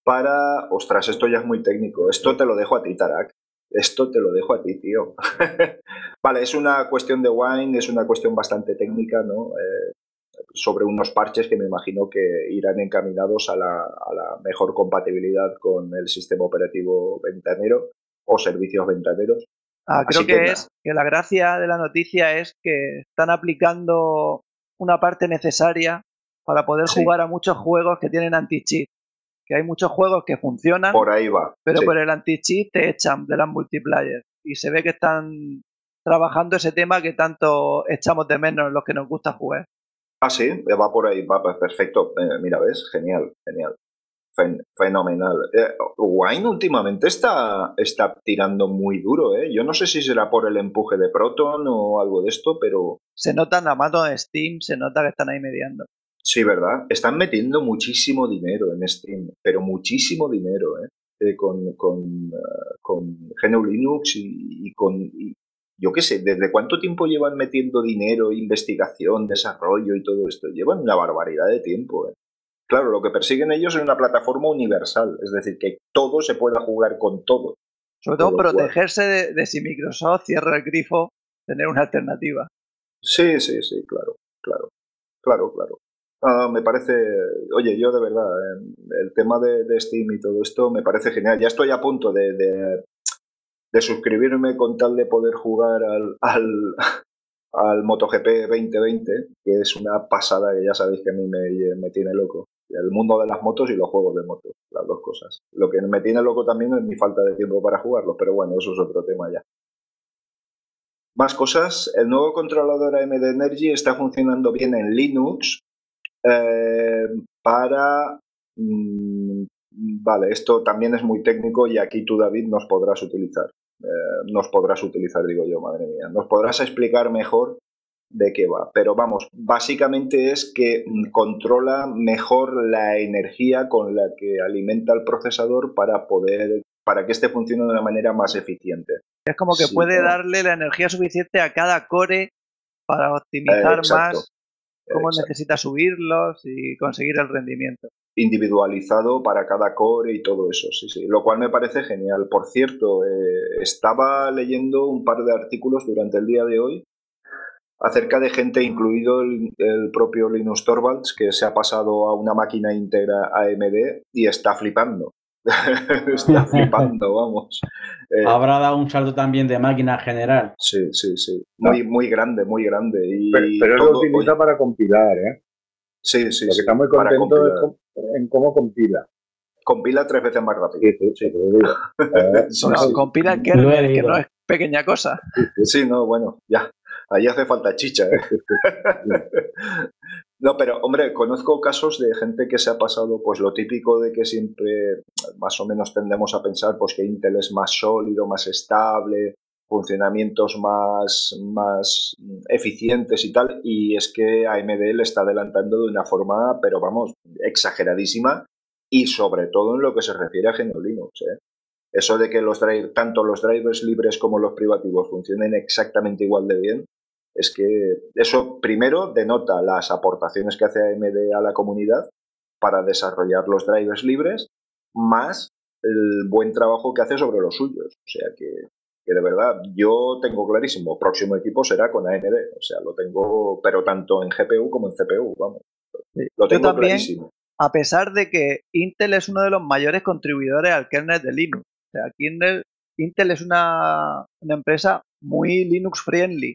[SPEAKER 1] para... Ostras, esto ya es muy técnico. Esto te lo dejo a ti, Tarak. Esto te lo dejo a ti, tío. (laughs) vale, es una cuestión de Wine, es una cuestión bastante técnica, ¿no? Eh, sobre unos parches que me imagino que irán encaminados a la, mejor compatibilidad con el sistema operativo ventanero o servicios ventaneros.
[SPEAKER 5] Ah, creo que, es que la gracia de la noticia es que están aplicando una parte necesaria para poder jugar a muchos juegos que tienen anti-cheat. Que hay muchos juegos que funcionan.
[SPEAKER 1] Por ahí va.
[SPEAKER 5] Pero por el anti-cheat te echan de las multiplayer. Y se ve que están trabajando ese tema que tanto echamos de menos los que nos gusta jugar.
[SPEAKER 1] Ah, sí, va por ahí, va, pues perfecto. Eh, mira, ves, genial, genial. fenomenal. Eh, Wine últimamente está, está tirando muy duro, ¿eh? Yo no sé si será por el empuje de Proton o algo de esto, pero...
[SPEAKER 5] Se nota en la mano de Steam, se nota que están ahí mediando.
[SPEAKER 1] Sí, ¿verdad? Están metiendo muchísimo dinero en Steam, pero muchísimo dinero, ¿eh? eh con, con, uh, con GNU Linux y, con, yo qué sé, ¿desde cuánto tiempo llevan metiendo dinero, investigación, desarrollo y todo esto? Llevan una barbaridad de tiempo. ¿eh? Claro, lo que persiguen ellos es una plataforma universal, es decir, que todo se pueda jugar con todo.
[SPEAKER 5] Sobre todo protegerse de, de si Microsoft cierra el grifo, tener una alternativa.
[SPEAKER 1] Sí, sí, sí, claro, claro, claro, claro. Ah, me parece, oye, yo de verdad, em, el tema de, Steam y todo esto me parece genial. Ya estoy a punto de, de, suscribirme con tal de poder jugar al, al, (laughs) al, MotoGP 2020, que es una pasada que ya sabéis que a mí me, me tiene loco. El mundo de las motos y los juegos de motos, las dos cosas. Lo que me tiene loco también es mi falta de tiempo para jugarlos, pero bueno, eso es otro tema ya. Más cosas, el nuevo controlador AMD Energy está funcionando bien en Linux, eh, para... Mm, vale, esto también es muy técnico y aquí tú, David, nos podrás utilizar. Eh, nos podrás utilizar, digo yo, madre mía. Nos podrás explicar mejor de qué va. Pero vamos, básicamente es que controla mejor la energía con la que alimenta el procesador para poder para que este funcione de una manera más eficiente.
[SPEAKER 5] Es como que puede darle la energía suficiente a cada core para optimizar más cómo necesita subirlos y conseguir el rendimiento.
[SPEAKER 1] Individualizado para cada core y todo eso, sí, sí. Lo cual me parece genial. Por cierto, eh, estaba leyendo un par de artículos durante el día de hoy acerca de gente, incluido el, el, propio Linus Torvalds, que se ha pasado a una máquina íntegra AMD y está flipando. (laughs) (laughs) Está flipando, vamos.
[SPEAKER 6] Eh, Habrá dado un salto también de máquina general.
[SPEAKER 1] Sí, sí, sí. Muy, muy grande, muy grande. Y
[SPEAKER 3] pero, lo utiliza para compilar, ¿eh?
[SPEAKER 1] Sí, sí.
[SPEAKER 3] Lo que está muy contento en cómo compila.
[SPEAKER 1] Compila tres veces más rápido.
[SPEAKER 3] Sí, sí,
[SPEAKER 5] sí, (laughs) compila que, no es pequeña cosa.
[SPEAKER 1] Sí, no, bueno, ya. Ahí hace falta chicha, ¿eh? No, pero hombre, conozco casos de gente que se ha pasado, pues lo típico de que siempre más o menos tendemos a pensar pues que Intel es más sólido, más estable, funcionamientos más, más eficientes y tal, y es que AMD le está adelantando de una forma, pero vamos, exageradísima, y sobre todo en lo que se refiere a GNU Linux. ¿eh? Eso de que los tanto los drivers libres como los privativos funcionen exactamente igual de bien, es que eso primero denota las aportaciones que hace AMD a la comunidad para desarrollar los drivers libres, más el buen trabajo que hace sobre los suyos. O sea que que de verdad yo tengo clarísimo, próximo equipo será con AMD, o sea, lo tengo, pero tanto en GPU como en CPU, vamos. Lo tengo
[SPEAKER 5] también,
[SPEAKER 1] clarísimo.
[SPEAKER 5] A pesar de que Intel es uno de los mayores contribuidores al kernel de Linux. O sea, Intel, Intel es una, una empresa muy Linux friendly,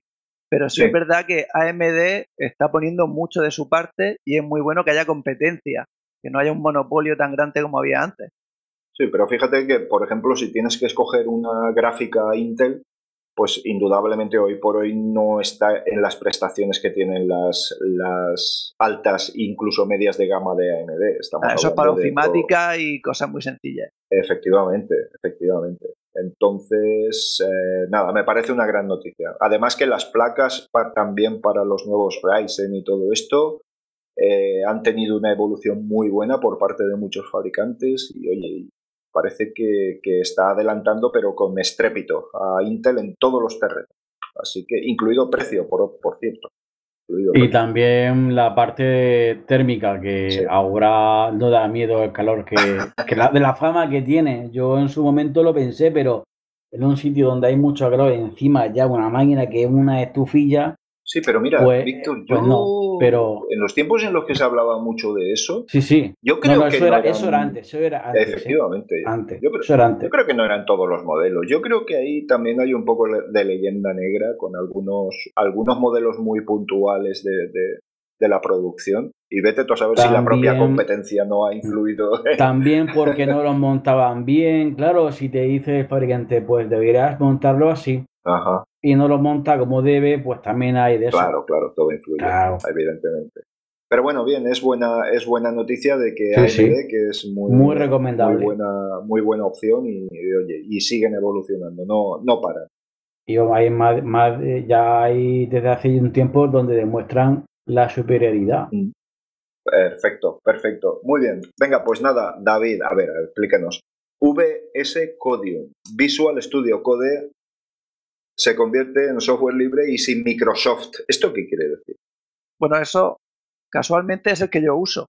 [SPEAKER 5] pero sí,
[SPEAKER 1] Sí.
[SPEAKER 5] es verdad que AMD está poniendo mucho de su parte y es muy bueno que haya competencia, que no haya un monopolio tan grande como había antes.
[SPEAKER 1] Sí, pero fíjate que, por ejemplo, si tienes que escoger una gráfica Intel, pues indudablemente hoy por hoy no está en las prestaciones que tienen las, las altas, incluso medias de gama de AMD. Estamos
[SPEAKER 5] Ah, Eso es para ofimática y cosas muy sencillas.
[SPEAKER 1] Efectivamente, efectivamente. Entonces, eh, nada, me parece una gran noticia. Además que las placas también para los nuevos Ryzen y todo esto eh, han tenido una evolución muy buena por parte de muchos fabricantes y oye, parece que, que está adelantando pero con estrépito a Intel en todos los terrenos. Así que, incluido precio, por, por cierto.
[SPEAKER 6] Y también la parte térmica, que
[SPEAKER 1] Sí.
[SPEAKER 6] ahora no da miedo el calor que, que la, de la fama que tiene. Yo en su momento lo pensé, pero en un sitio donde hay mucho calor, encima ya una máquina que es una estufilla,
[SPEAKER 1] Sí, pero mira,
[SPEAKER 6] pues,
[SPEAKER 1] Víctor,
[SPEAKER 6] pues
[SPEAKER 1] yo
[SPEAKER 6] no, pero
[SPEAKER 1] en los tiempos en los que se hablaba mucho de eso,
[SPEAKER 6] sí, sí.
[SPEAKER 1] yo creo
[SPEAKER 6] no,
[SPEAKER 1] que
[SPEAKER 6] eso
[SPEAKER 1] no
[SPEAKER 6] era,
[SPEAKER 1] eran-
[SPEAKER 6] eso era antes, eso era antes. ¿eh?
[SPEAKER 1] Efectivamente.
[SPEAKER 6] Antes,
[SPEAKER 1] Yo creo,
[SPEAKER 6] eso era antes.
[SPEAKER 1] yo creo que no eran todos los modelos. Yo creo que ahí también hay un poco de leyenda negra con algunos, algunos modelos muy puntuales de, de- de la producción. Y vete tú a saber si la propia competencia no ha influido. (laughs)
[SPEAKER 6] También porque no los montaban bien. Claro, si te dice el fabricante, pues deberías montarlo así
[SPEAKER 1] Ajá,
[SPEAKER 6] y no lo monta como debe, pues también hay de eso.
[SPEAKER 1] claro, claro, todo influye,
[SPEAKER 6] Claro.
[SPEAKER 1] evidentemente. Pero bueno, bien, es buena, es buena noticia de que
[SPEAKER 6] Sí,
[SPEAKER 1] AMD,
[SPEAKER 6] sí.
[SPEAKER 1] que es muy,
[SPEAKER 6] Muy recomendable.
[SPEAKER 1] muy buena, muy buena opción y, y, oye, y siguen evolucionando, no, no paran.
[SPEAKER 6] Y hay más, más, ya hay desde hace un tiempo donde demuestran la superioridad.
[SPEAKER 1] Perfecto, perfecto. Muy bien. Venga, pues nada, David, a ver, explícanos. VS Codium, Visual Studio Code, se convierte en software libre y sin Microsoft. ¿Esto qué quiere decir?
[SPEAKER 5] Bueno, eso casualmente es el que yo uso,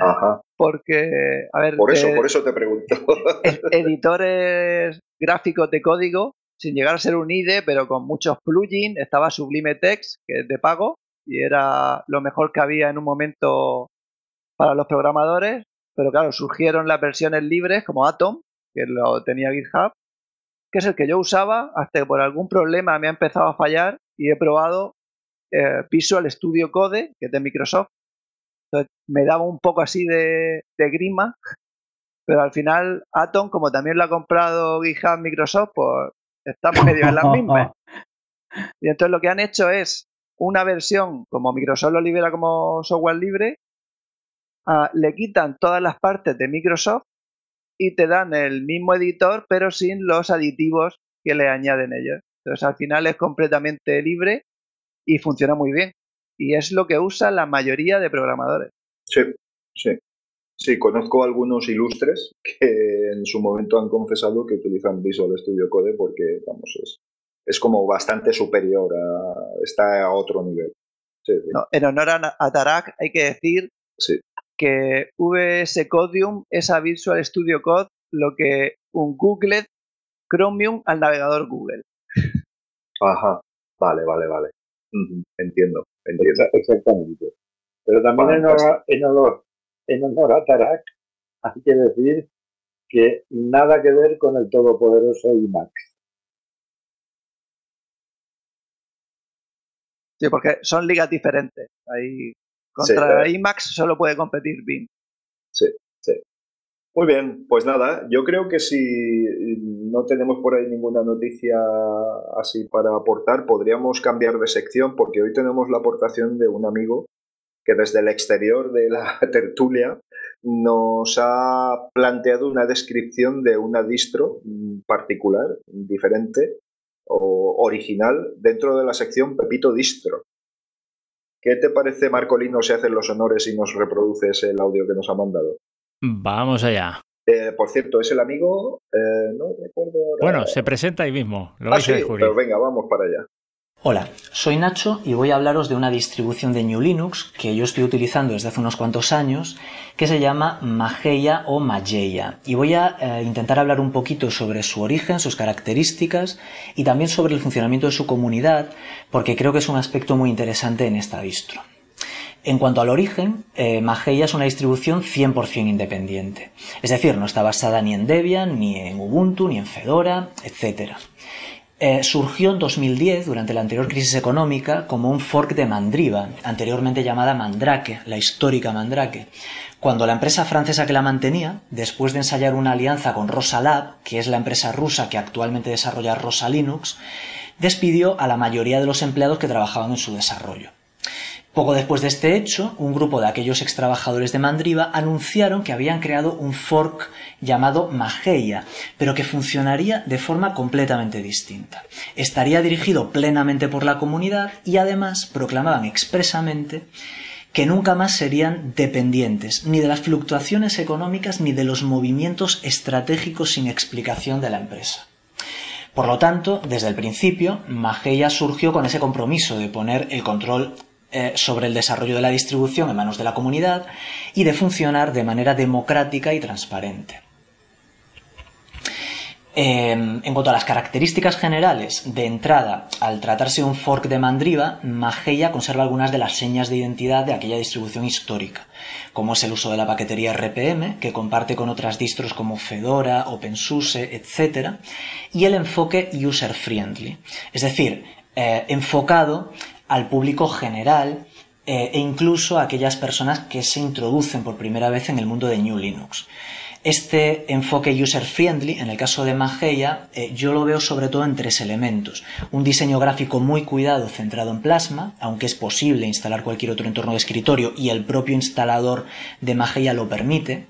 [SPEAKER 1] Ajá,
[SPEAKER 5] porque, a ver,
[SPEAKER 1] por eso,
[SPEAKER 5] eh,
[SPEAKER 1] por eso te pregunto.
[SPEAKER 5] e- editores gráficos de código, sin llegar a ser un IDE, pero con muchos plugins, estaba Sublime Text, que es de pago, y era lo mejor que había en un momento para los programadores, pero claro, surgieron las versiones libres como Atom, que lo tenía GitHub, que es el que yo usaba, hasta que por algún problema me ha empezado a fallar y he probado eh, Visual Studio Code, que es de Microsoft. Entonces me daba un poco así de, de grima, pero al final Atom, como también lo ha comprado GitHub Microsoft, pues estamos medio en las (laughs) mismas. Y entonces lo que han hecho es una versión, como Microsoft lo libera como software libre, ah, le quitan todas las partes de Microsoft y te dan el mismo editor, pero sin los aditivos que le añaden ellos. Entonces al final es completamente libre y funciona muy bien. Y es lo que usa la mayoría de programadores.
[SPEAKER 1] Sí, sí. Sí, conozco algunos ilustres que en su momento han confesado que utilizan Visual Studio Code porque, vamos, es, es como bastante superior a. está a otro nivel. Sí, sí.
[SPEAKER 5] ¿no? En honor a, a Tarak hay que decir
[SPEAKER 1] sí.
[SPEAKER 5] Que VS Codium es a Visual Studio Code lo que un Google Chromium al navegador Google.
[SPEAKER 1] Ajá, vale, vale, vale. Entiendo, entiendo.
[SPEAKER 3] Exa- Exactamente. Pero también en honor, en, honor, en honor a Tarak hay que decir que nada que ver con el todopoderoso IMAX.
[SPEAKER 5] Sí, porque son ligas diferentes. Ahí contra
[SPEAKER 1] Sí.
[SPEAKER 5] IMAX solo puede competir BIM.
[SPEAKER 1] Sí, sí. Muy bien, pues nada, yo creo que si no tenemos por ahí ninguna noticia así para aportar, podríamos cambiar de sección porque hoy tenemos la aportación de un amigo que desde el exterior de la (laughs) tertulia nos ha planteado una descripción de una distro particular, diferente o original dentro de la sección Pepito Distro. ¿Qué te parece, Marcolino, si haces los honores y nos reproduces el audio que nos ha mandado?
[SPEAKER 4] Vamos allá.
[SPEAKER 1] Eh, por cierto, es el amigo, eh, no recuerdo
[SPEAKER 4] Bueno, se presenta ahí mismo, lo
[SPEAKER 1] ah,
[SPEAKER 4] vais a
[SPEAKER 1] sí, pero venga, vamos para allá.
[SPEAKER 7] Hola, soy Nacho y voy a hablaros de una distribución de New Linux que yo estoy utilizando desde hace unos cuantos años que se llama Mageia o Mageia y voy a eh, intentar hablar un poquito sobre su origen, sus características y también sobre el funcionamiento de su comunidad porque creo que es un aspecto muy interesante en esta distro. En cuanto al origen, eh, Mageia es una distribución 100% independiente, es decir, no está basada ni en Debian, ni en Ubuntu, ni en Fedora, etc. Eh, surgió en 2010, durante la anterior crisis económica, como un fork de Mandriva, anteriormente llamada Mandrake, la histórica Mandrake, cuando la empresa francesa que la mantenía, después de ensayar una alianza con Rosa Lab, que es la empresa rusa que actualmente desarrolla Rosa Linux, despidió a la mayoría de los empleados que trabajaban en su desarrollo. Poco después de este hecho, un grupo de aquellos extrabajadores de Mandriva anunciaron que habían creado un fork llamado Mageia, pero que funcionaría de forma completamente distinta. Estaría dirigido plenamente por la comunidad y además proclamaban expresamente que nunca más serían dependientes ni de las fluctuaciones económicas ni de los movimientos estratégicos sin explicación de la empresa. Por lo tanto, desde el principio, Mageia surgió con ese compromiso de poner el control eh, sobre el desarrollo de la distribución en manos de la comunidad y de funcionar de manera democrática y transparente. Em, en cuanto a las características generales de entrada, al tratarse de un fork de Mandriva, Mageia conserva algunas de las señas de identidad de aquella distribución histórica, como es el uso de la paquetería RPM, que comparte con otras distros como Fedora, OpenSUSE, etc., y el enfoque user-friendly, es decir, eh, enfocado al público general eh, e incluso a aquellas personas que se introducen por primera vez en el mundo de New Linux. Este enfoque user-friendly, en el caso de Mageia, eh, yo lo veo sobre todo en tres elementos. Un diseño gráfico muy cuidado centrado en Plasma, aunque es posible instalar cualquier otro entorno de escritorio y el propio instalador de Mageia lo permite.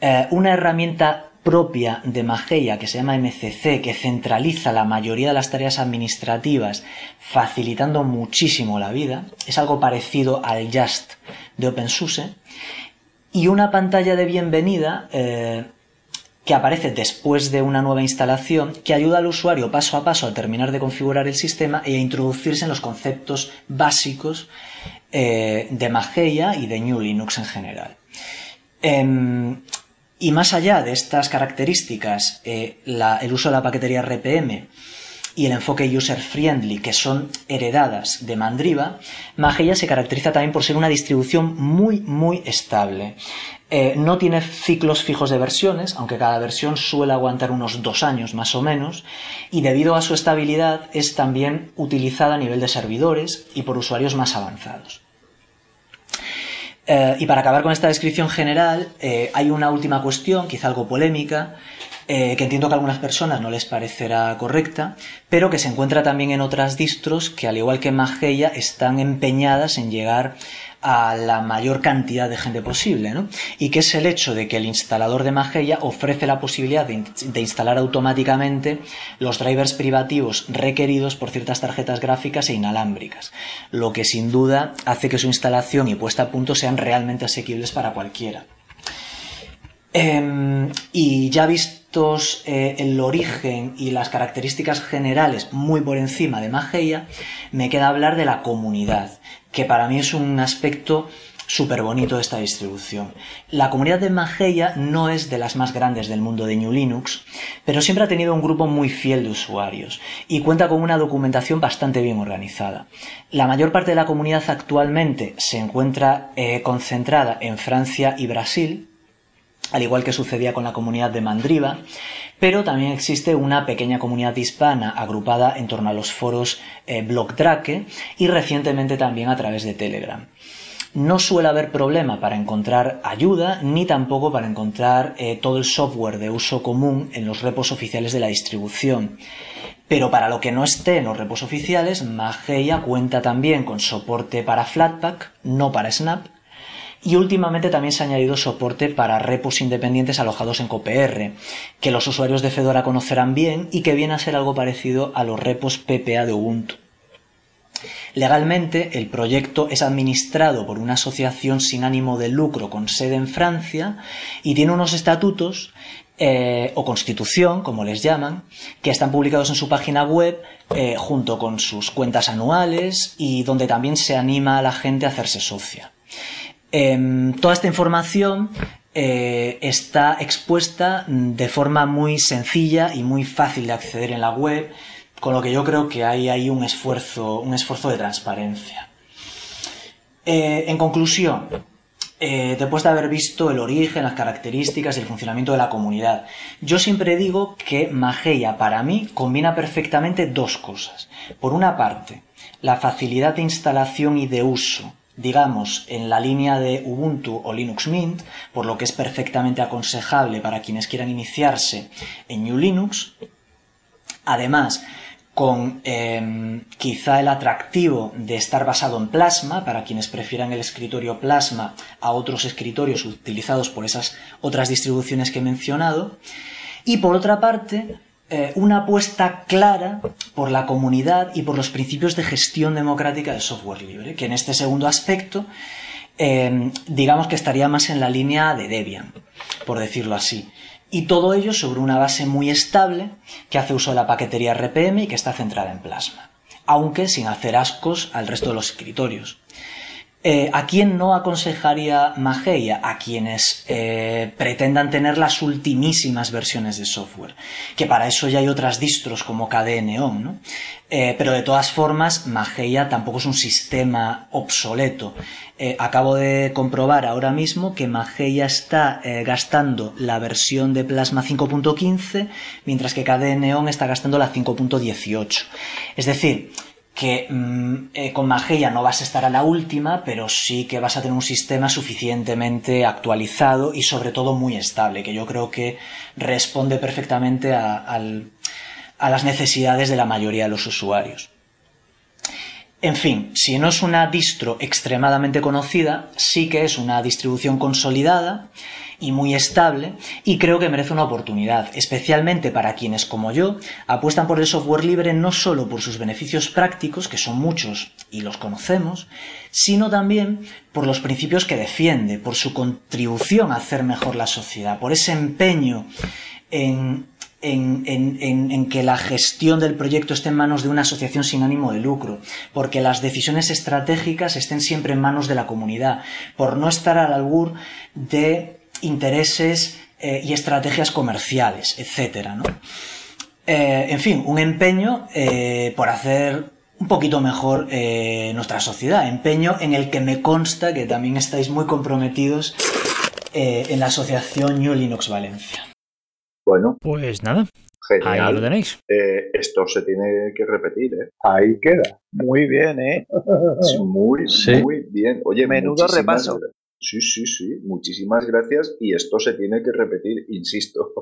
[SPEAKER 7] Eh, una herramienta propia de Mageia que se llama MCC, que centraliza la mayoría de las tareas administrativas, facilitando muchísimo la vida. Es algo parecido al Just de OpenSUSE. Y una pantalla de bienvenida eh, que aparece después de una nueva instalación que ayuda al usuario paso a paso a terminar de configurar el sistema y a introducirse en los conceptos básicos eh, de Mageia y de New Linux en general. Em, y más allá de estas características, eh, el uso de la paquetería RPM y el enfoque user-friendly que son heredadas de Mandriva, Mageia se caracteriza también por ser una distribución muy, muy estable. Eh, no tiene ciclos fijos de versiones, aunque cada versión suele aguantar unos dos años más o menos, y debido a su estabilidad es también utilizada a nivel de servidores y por usuarios más avanzados. Eh, y para acabar con esta descripción general, eh, hay una última cuestión, quizá algo polémica, eh, que entiendo que a algunas personas no les parecerá correcta, pero que se encuentra también en otras distros que, al igual que Mageia, están empeñadas en llegar a la mayor cantidad de gente posible, ¿no? Y que es el hecho de que el instalador de Mageia ofrece la posibilidad de, instalar automáticamente los drivers privativos requeridos por ciertas tarjetas gráficas e inalámbricas, lo que sin duda hace que su instalación y puesta a punto sean realmente asequibles para cualquiera. Em, y ya vistos eh, el origen y las características generales muy por encima de Mageia, me queda hablar de la comunidad que para mí es un aspecto súper bonito de esta distribución. La comunidad de Mageia no es de las más grandes del mundo de New Linux, pero siempre ha tenido un grupo muy fiel de usuarios y cuenta con una documentación bastante bien organizada. La mayor parte de la comunidad actualmente se encuentra eh, concentrada en Francia y Brasil, al igual que sucedía con la comunidad de Mandriva, pero también existe una pequeña comunidad hispana agrupada en torno a los foros eh, Blogdrake y recientemente también a través de Telegram. no suele haber problema para encontrar ayuda ni tampoco para encontrar eh, todo el software de uso común en los repos oficiales de la distribución. Pero para lo que no esté en los repos oficiales, Mageia cuenta también con soporte para Flatpak, no para Snap, y últimamente también se ha añadido soporte para repos independientes alojados en CoPR, que los usuarios de Fedora conocerán bien y que viene a ser algo parecido a los repos PPA de Ubuntu. Legalmente, el proyecto es administrado por una asociación sin ánimo de lucro con sede en Francia y tiene unos estatutos eh, o constitución, como les llaman, que están publicados en su página web eh, junto con sus cuentas anuales y donde también se anima a la gente a hacerse socia. Em, toda esta información eh, está expuesta de forma muy sencilla y muy fácil de acceder en la web, con lo que yo creo que hay ahí un esfuerzo, un esfuerzo de transparencia. Eh, en conclusión, eh, después de haber visto el origen, las características y el funcionamiento de la comunidad, yo siempre digo que Mageia para mí combina perfectamente dos cosas. Por una parte, la facilidad de instalación y de uso digamos, en la línea de Ubuntu o Linux Mint, por lo que es perfectamente aconsejable para quienes quieran iniciarse en New Linux. Además, con em, quizá el atractivo de estar basado en Plasma, para quienes prefieran el escritorio Plasma a otros escritorios utilizados por esas otras distribuciones que he mencionado. Y por otra parte, eh, una apuesta clara por la comunidad y por los principios de gestión democrática del software libre, que en este segundo aspecto eh, digamos que estaría más en la línea de Debian, por decirlo así. Y todo ello sobre una base muy estable que hace uso de la paquetería RPM y que está centrada en Plasma, aunque sin hacer ascos al resto de los escritorios. Eh, ¿A quién no aconsejaría Mageia? A quienes eh, pretendan tener las ultimísimas versiones de software, que para eso ya hay otras distros como KDE Neon, ¿no? Eh, pero de todas formas, Mageia tampoco es un sistema obsoleto. acabo de comprobar ahora mismo que Mageia está gastando la versión de Plasma 5.15, mientras que KDE Neon está gastando la 5.18. Es decir, que mm, eh, con Mageia no vas a estar a la última, pero sí que vas a tener un sistema suficientemente actualizado y sobre todo muy estable, que yo creo que responde perfectamente a las necesidades de la mayoría de los usuarios. En fin, si no es una distro extremadamente conocida, sí que es una distribución consolidada y muy estable y creo que merece una oportunidad, especialmente para quienes como yo apuestan por el software libre no solo por sus beneficios prácticos, que son muchos y los conocemos, sino también por los principios que defiende, por su contribución a hacer mejor la sociedad, por ese empeño en en, que la gestión del proyecto esté en manos de una asociación sin ánimo de lucro, porque las decisiones estratégicas estén siempre en manos de la comunidad, por no estar al albur de intereses eh, y estrategias comerciales, etcétera, ¿no? Eh, en fin, un empeño eh, por hacer un poquito mejor nuestra sociedad, empeño en el que me consta que también estáis muy comprometidos en la asociación New Linux Valencia.
[SPEAKER 1] Bueno,
[SPEAKER 4] pues nada,
[SPEAKER 1] Genial.
[SPEAKER 4] Ahí lo tenéis.
[SPEAKER 1] esto se tiene que repetir, ¿eh?
[SPEAKER 3] Ahí queda.
[SPEAKER 5] Muy bien, ¿eh?
[SPEAKER 1] Muy, muy bien. Oye,
[SPEAKER 5] menudo repaso.
[SPEAKER 1] Sí, sí, sí, muchísimas gracias y esto se tiene que repetir, (laughs) insisto.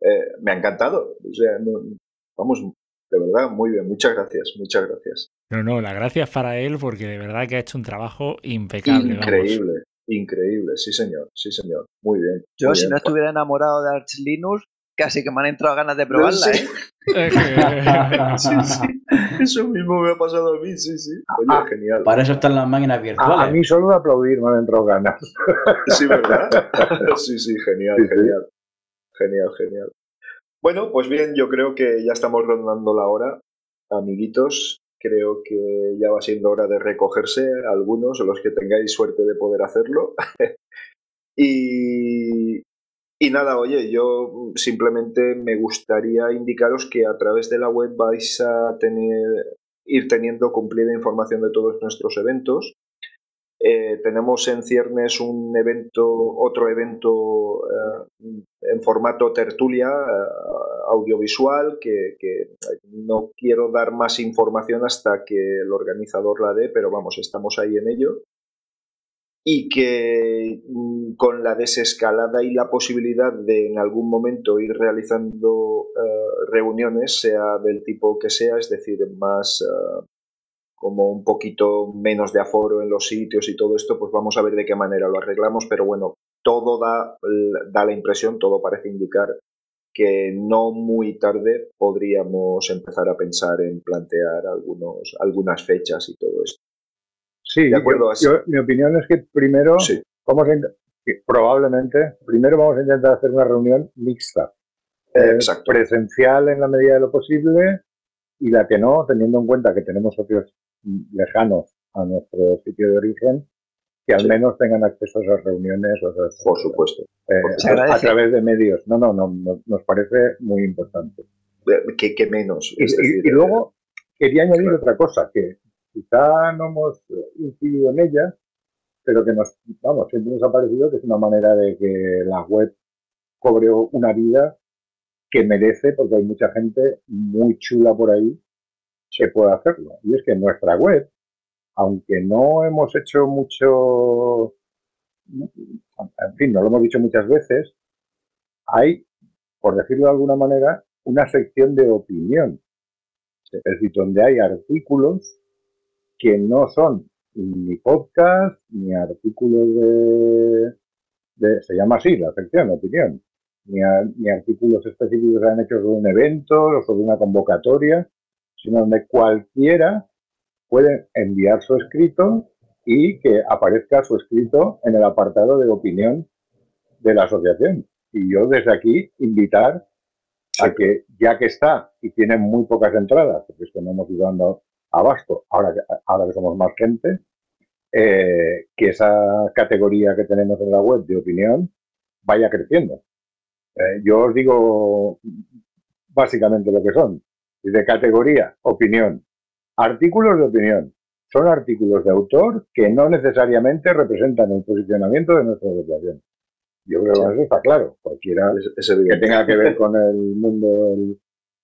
[SPEAKER 1] Eh, me ha encantado. O sea, vamos, de verdad, muy bien, muchas gracias, muchas gracias.
[SPEAKER 4] No, no, las gracias para él porque de verdad que ha hecho un trabajo impecable.
[SPEAKER 1] Increíble, increíble, sí señor, sí señor, muy bien.
[SPEAKER 5] Yo si no estuviera enamorado de Arch Linux, casi que me han entrado ganas de probarla, ¿eh? (laughs) (laughs)
[SPEAKER 1] sí, sí. (laughs) Eso mismo me ha pasado a mí, sí, sí. Oye, genial.
[SPEAKER 6] Para eso están las máquinas virtuales.
[SPEAKER 3] A, mí solo de aplaudir me han entrado ganas. (laughs)
[SPEAKER 1] Sí, ¿verdad? (laughs) Sí, sí, genial, genial. Genial, genial. Bueno, pues bien, yo creo que ya estamos rondando la hora, amiguitos. Creo que ya va siendo hora de recogerse algunos, los que tengáis suerte de poder hacerlo. y, y nada, oye, yo simplemente me gustaría indicaros que a través de la web vais a tener, ir teniendo cumplida información de todos nuestros eventos. Eh, tenemos en ciernes un evento, otro evento eh, en formato tertulia eh, audiovisual que, no quiero dar más información hasta que el organizador la dé, pero vamos, estamos ahí en ello. Y que mm, con la desescalada y la posibilidad de en algún momento ir realizando eh, reuniones, sea del tipo que sea, es decir, más eh, como un poquito menos de aforo en los sitios y todo esto, pues vamos a ver de qué manera lo arreglamos, pero bueno, todo da, da la impresión, todo parece indicar que no muy tarde podríamos empezar a pensar en plantear algunos, algunas fechas y todo esto.
[SPEAKER 3] Sí, de acuerdo. mi opinión es que primero vamos a, probablemente primero vamos a intentar hacer una reunión mixta,
[SPEAKER 1] eh,
[SPEAKER 3] presencial en la medida de lo posible y la que no, teniendo en cuenta que tenemos socios lejanos a nuestro sitio de origen, que al menos tengan acceso a esas reuniones. O
[SPEAKER 1] Por supuesto.
[SPEAKER 3] Eh, a, través de medios. No, no, no, nos parece muy importante.
[SPEAKER 1] Que, que menos.
[SPEAKER 3] Y, luego quería añadir otra cosa, que Quizá no hemos incidido en ella, pero que nos, vamos, siempre nos ha parecido que es una manera de que la web cobre una vida que merece, porque hay mucha gente muy chula por ahí que puede hacerlo. Y es que en nuestra web, aunque no hemos hecho mucho, en fin, no lo hemos dicho muchas veces, hay, por decirlo de alguna manera, una sección de opinión. Es decir, donde hay artículos que no son ni podcast, ni artículos de, se llama así la sección, opinión, ni, ni artículos específicos que han hecho sobre un evento o sobre una convocatoria, sino donde cualquiera puede enviar su escrito y que aparezca su escrito en el apartado de opinión de la asociación. Y yo desde aquí invitar a que, ya que está y tiene muy pocas entradas, porque esto no hemos ido dando abasto, ahora que, ahora que somos más gente, eh, que esa categoría que tenemos en la web de opinión vaya creciendo. Eh, yo os digo básicamente lo que son. De categoría, opinión. Artículos de opinión. Son artículos de autor que no necesariamente representan el posicionamiento de nuestra asociación. Yo creo que eso está claro. Cualquiera que tenga que ver (laughs) con el mundo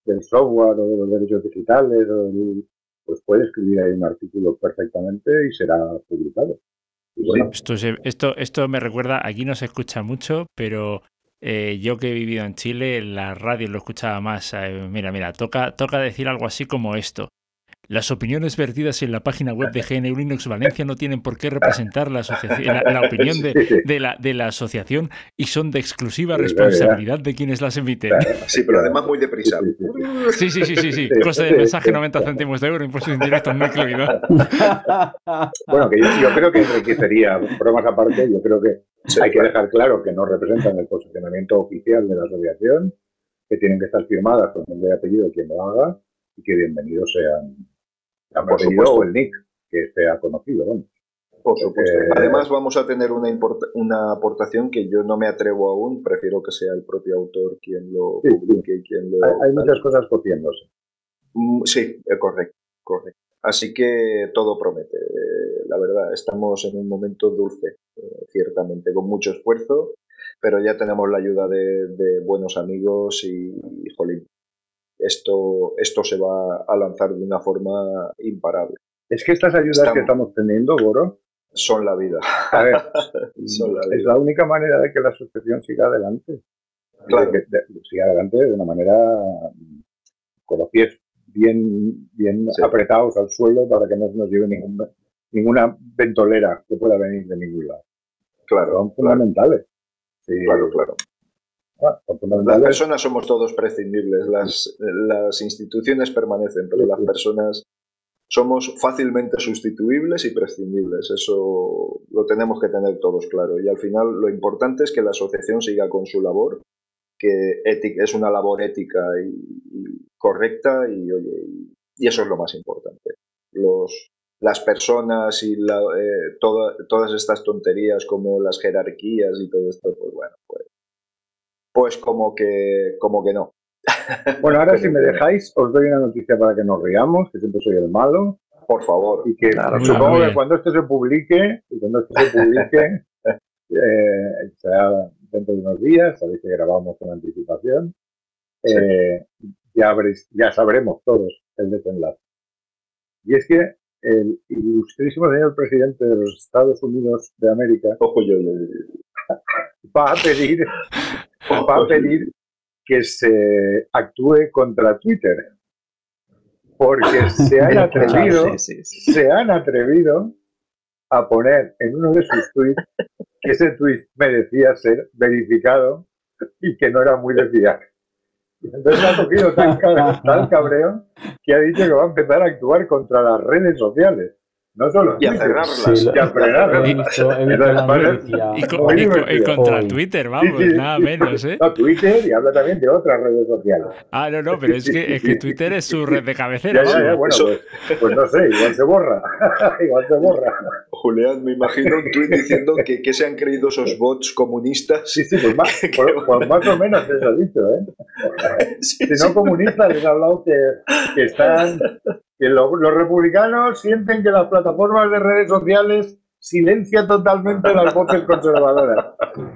[SPEAKER 3] del, software o de los derechos digitales o el, pues puede escribir ahí un artículo perfectamente y será publicado.
[SPEAKER 4] esto, esto, esto me recuerda, aquí no se escucha mucho, pero eh, yo que he vivido en Chile, la radio lo escuchaba más. Eh, mira, mira, toca, toca decir algo así como esto. Las opiniones vertidas en la página web de GNU Linux Valencia no tienen por qué representar la, la, opinión de, la, de la asociación y son de exclusiva responsabilidad de quienes las emiten.
[SPEAKER 1] Sí, pero además muy deprisa.
[SPEAKER 4] Sí, sí, sí, sí, sí. Coste de mensaje 90 céntimos de euro, impuestos indirectos no incluido. (laughs)
[SPEAKER 3] Bueno, que yo, creo que enriquecería, bromas aparte, yo creo que hay que dejar claro que no representan el posicionamiento oficial de la asociación, que tienen que estar firmadas con el nombre y apellido de quien lo haga y que bienvenidos sean o el nick que sea conocido.
[SPEAKER 1] Por supuesto. Además, vamos a tener una, una aportación que yo no me atrevo aún, prefiero que sea el propio autor quien lo publique y quien lo.
[SPEAKER 3] Hay, muchas cosas cociéndose.
[SPEAKER 1] Mm, sí, correcto, correcto. Así que todo promete, la verdad. Estamos en un momento dulce, eh, ciertamente, con mucho esfuerzo, pero ya tenemos la ayuda de, buenos amigos y, y jolín, esto, esto se va a lanzar de una forma imparable.
[SPEAKER 3] Es que estas ayudas que estamos teniendo, Goro,
[SPEAKER 1] son la vida.
[SPEAKER 3] A ver, (laughs) es la única manera de que la asociación siga adelante. Claro. que, siga adelante de una manera con los pies bien, bien apretados al suelo para que no nos lleve ninguna ventolera que pueda venir de ningún lado.
[SPEAKER 1] Claro.
[SPEAKER 3] Son fundamentales.
[SPEAKER 1] Claro, claro. Las personas somos todos prescindibles, las, las instituciones permanecen, pero las personas somos fácilmente sustituibles y prescindibles. Eso lo tenemos que tener todos claro. Y al final lo importante es que la asociación siga con su labor, que es una labor ética y, correcta y, oye, y, eso es lo más importante. Los, las personas y la, eh, todas estas tonterías como las jerarquías y todo esto, pues bueno, pues pues como que, como que no. (laughs)
[SPEAKER 3] Bueno, ahora si me dejáis, os doy una noticia para que nos riamos, que siempre soy el malo.
[SPEAKER 1] Por favor.
[SPEAKER 3] Y que supongo que cuando esto se publique, y cuando esto se publique, (laughs) eh, será dentro de unos días, sabéis que grabamos con anticipación, eh, ya, ya sabremos todos el desenlace. Y es que el ilustrísimo señor presidente de los Estados Unidos de América
[SPEAKER 1] Ojo yo, (laughs)
[SPEAKER 3] va a pedir, va a pedir que se actúe contra Twitter. Porque (laughs) se han atrevido,
[SPEAKER 5] Sí, sí, sí.
[SPEAKER 3] se han atrevido a poner en uno de sus tweets que ese tweet merecía ser verificado y que no era muy de fiar. Entonces ha cogido tan, (laughs) tal cabreo que ha dicho que va a empezar a actuar contra las redes sociales. No solo
[SPEAKER 1] Y a cerrarlas.
[SPEAKER 6] Sí,
[SPEAKER 3] y a frenarlas.
[SPEAKER 6] he visto, he visto la
[SPEAKER 3] Vale.
[SPEAKER 6] noticia.
[SPEAKER 4] Y, contra
[SPEAKER 6] Hoy.
[SPEAKER 4] Twitter, vamos,
[SPEAKER 3] Sí, sí.
[SPEAKER 4] nada menos, ¿eh?
[SPEAKER 3] No, Twitter y habla también de otras redes sociales.
[SPEAKER 4] Ah, no, no, pero es que, es que Twitter es su red de cabecera.
[SPEAKER 3] Ya, ya, ya,
[SPEAKER 4] vamos.
[SPEAKER 3] bueno, pues, pues no sé, igual se borra. (laughs) igual se borra.
[SPEAKER 1] Julián, me imagino un tuit diciendo que, que se han creído esos bots comunistas.
[SPEAKER 3] Sí, sí, pues más, (laughs) pues- pues más o menos eso ha dicho, ¿eh? (laughs)
[SPEAKER 1] Sí,
[SPEAKER 3] Si
[SPEAKER 1] sí.
[SPEAKER 3] no comunistas les ha hablado que, que están, que lo- los republicanos sienten que las plataformas de redes sociales silencian totalmente las voces conservadoras.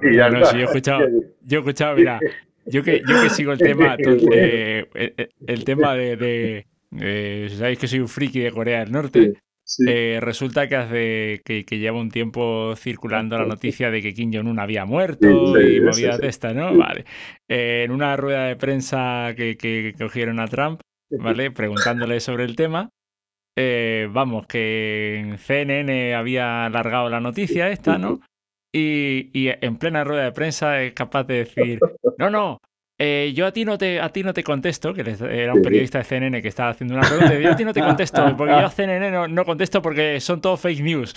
[SPEAKER 3] Y ya
[SPEAKER 4] No, no,
[SPEAKER 3] está.
[SPEAKER 4] sí, yo he escuchado, (laughs) yo he escuchado, mira, yo que, yo que sigo el tema, eh, eh, el tema de, de eh, sabéis que soy un friki de Corea del Norte,
[SPEAKER 1] Sí.
[SPEAKER 4] eh, resulta que hace que, que lleva un tiempo circulando la noticia de que Kim Jong-un había muerto
[SPEAKER 1] Sí,
[SPEAKER 4] y movidas de estas, ¿no? Vale. En una rueda de prensa que, que cogieron a Trump, ¿vale? Preguntándole sobre el tema. eh, vamos, que en CNN había alargado la noticia esta, ¿no? Y, y en plena rueda de prensa es capaz de decir, no, no, eh, yo a ti no te a ti no te contesto, que era un periodista de CNN que estaba haciendo una pregunta, y yo a ti no te contesto, (laughs) porque yo a CNN no, no contesto porque son todo fake news.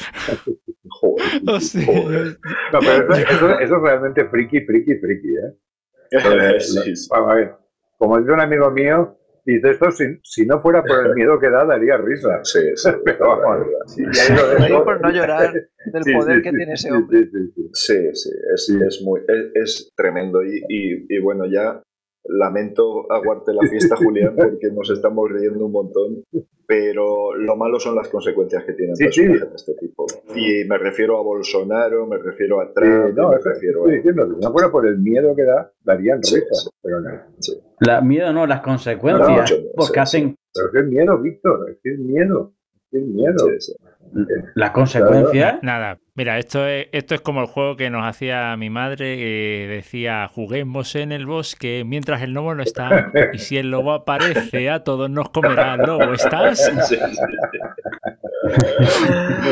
[SPEAKER 1] Joder, (laughs)
[SPEAKER 4] O sea,
[SPEAKER 1] joder.
[SPEAKER 3] No, pero eso, (laughs) eso- eso es realmente friki, friki, friki, ¿eh?
[SPEAKER 1] Sí, sí.
[SPEAKER 3] Vamos a ver, como dice un amigo mío, dice esto, si, si no fuera por el miedo que da, daría risa. (laughs)
[SPEAKER 1] Sí, sí, (laughs)
[SPEAKER 3] Pero vamos,
[SPEAKER 1] sí,
[SPEAKER 3] y ahí lo
[SPEAKER 5] Lo digo
[SPEAKER 3] dejo.
[SPEAKER 5] por no llorar del
[SPEAKER 3] Sí,
[SPEAKER 5] poder
[SPEAKER 3] sí,
[SPEAKER 5] que
[SPEAKER 3] sí,
[SPEAKER 5] tiene ese
[SPEAKER 3] sí,
[SPEAKER 5] hombre.
[SPEAKER 3] sí, sí, sí.
[SPEAKER 1] sí, sí, es, es muy, es, es tremendo. Y, y, y bueno, ya lamento aguarte la fiesta, (laughs) Julián, porque nos estamos riendo un montón, pero lo malo son las consecuencias que tienen
[SPEAKER 3] Sí,
[SPEAKER 1] de este tipo. Y me refiero a Bolsonaro, me refiero a Trump,
[SPEAKER 3] no,
[SPEAKER 1] me refiero
[SPEAKER 3] estoy
[SPEAKER 1] a...
[SPEAKER 3] diciendo, no fuera por el miedo que da, darían
[SPEAKER 1] Sí,
[SPEAKER 3] risa.
[SPEAKER 1] sí.
[SPEAKER 3] Pero no.
[SPEAKER 6] La, miedo no, las consecuencias.
[SPEAKER 1] No, miedo,
[SPEAKER 6] porque
[SPEAKER 1] sí,
[SPEAKER 6] hacen
[SPEAKER 3] Pero qué miedo, Víctor, es que es miedo. Miedo.
[SPEAKER 6] Las consecuencias.
[SPEAKER 4] Nada, mira, esto es, esto es como el juego que nos hacía mi madre, que decía, juguemos en el bosque mientras el lobo no está, y si el lobo aparece, a todos nos comerá el lobo, ¿estás?
[SPEAKER 1] Sí, sí.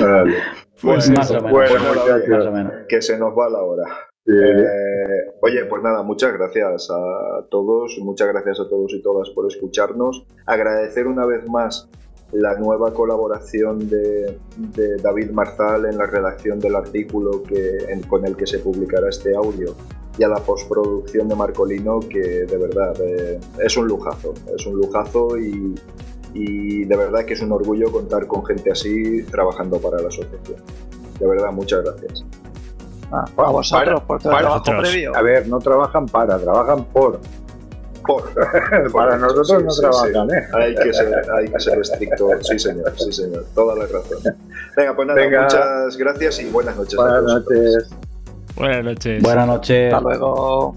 [SPEAKER 3] Vale.
[SPEAKER 1] Pues
[SPEAKER 6] más o menos.
[SPEAKER 1] bueno,
[SPEAKER 3] muchachos.
[SPEAKER 6] más o menos.
[SPEAKER 1] que se nos va la hora. Eh, oye, pues nada, muchas gracias a todos, muchas gracias a todos y todas por escucharnos. Agradecer una vez más la nueva colaboración de, de David Marzal en la redacción del artículo que, en- con el que se publicará este audio y a la postproducción de Marcolino, que de verdad eh, es un lujazo, es un lujazo y, y de verdad que es un orgullo contar con gente así trabajando para la asociación. De verdad, muchas gracias.
[SPEAKER 5] Ah, a vosotros, por todo el
[SPEAKER 3] para
[SPEAKER 5] trabajo
[SPEAKER 4] vosotros.
[SPEAKER 5] previo.
[SPEAKER 3] A ver, no trabajan para, trabajan por.
[SPEAKER 1] Por, (laughs)
[SPEAKER 3] Para nosotros
[SPEAKER 1] sí,
[SPEAKER 3] no
[SPEAKER 1] sí,
[SPEAKER 3] trabajan,
[SPEAKER 1] sí.
[SPEAKER 3] ¿eh?
[SPEAKER 1] Hay que, ser, hay que ser estricto, sí señor, sí señor, toda la razón. Venga, pues nada,
[SPEAKER 3] Venga.
[SPEAKER 1] muchas gracias y buenas noches a
[SPEAKER 3] Buenas
[SPEAKER 1] todos. y todas.
[SPEAKER 3] noches.
[SPEAKER 4] Buenas noches.
[SPEAKER 6] Buenas noches.
[SPEAKER 5] Hasta luego.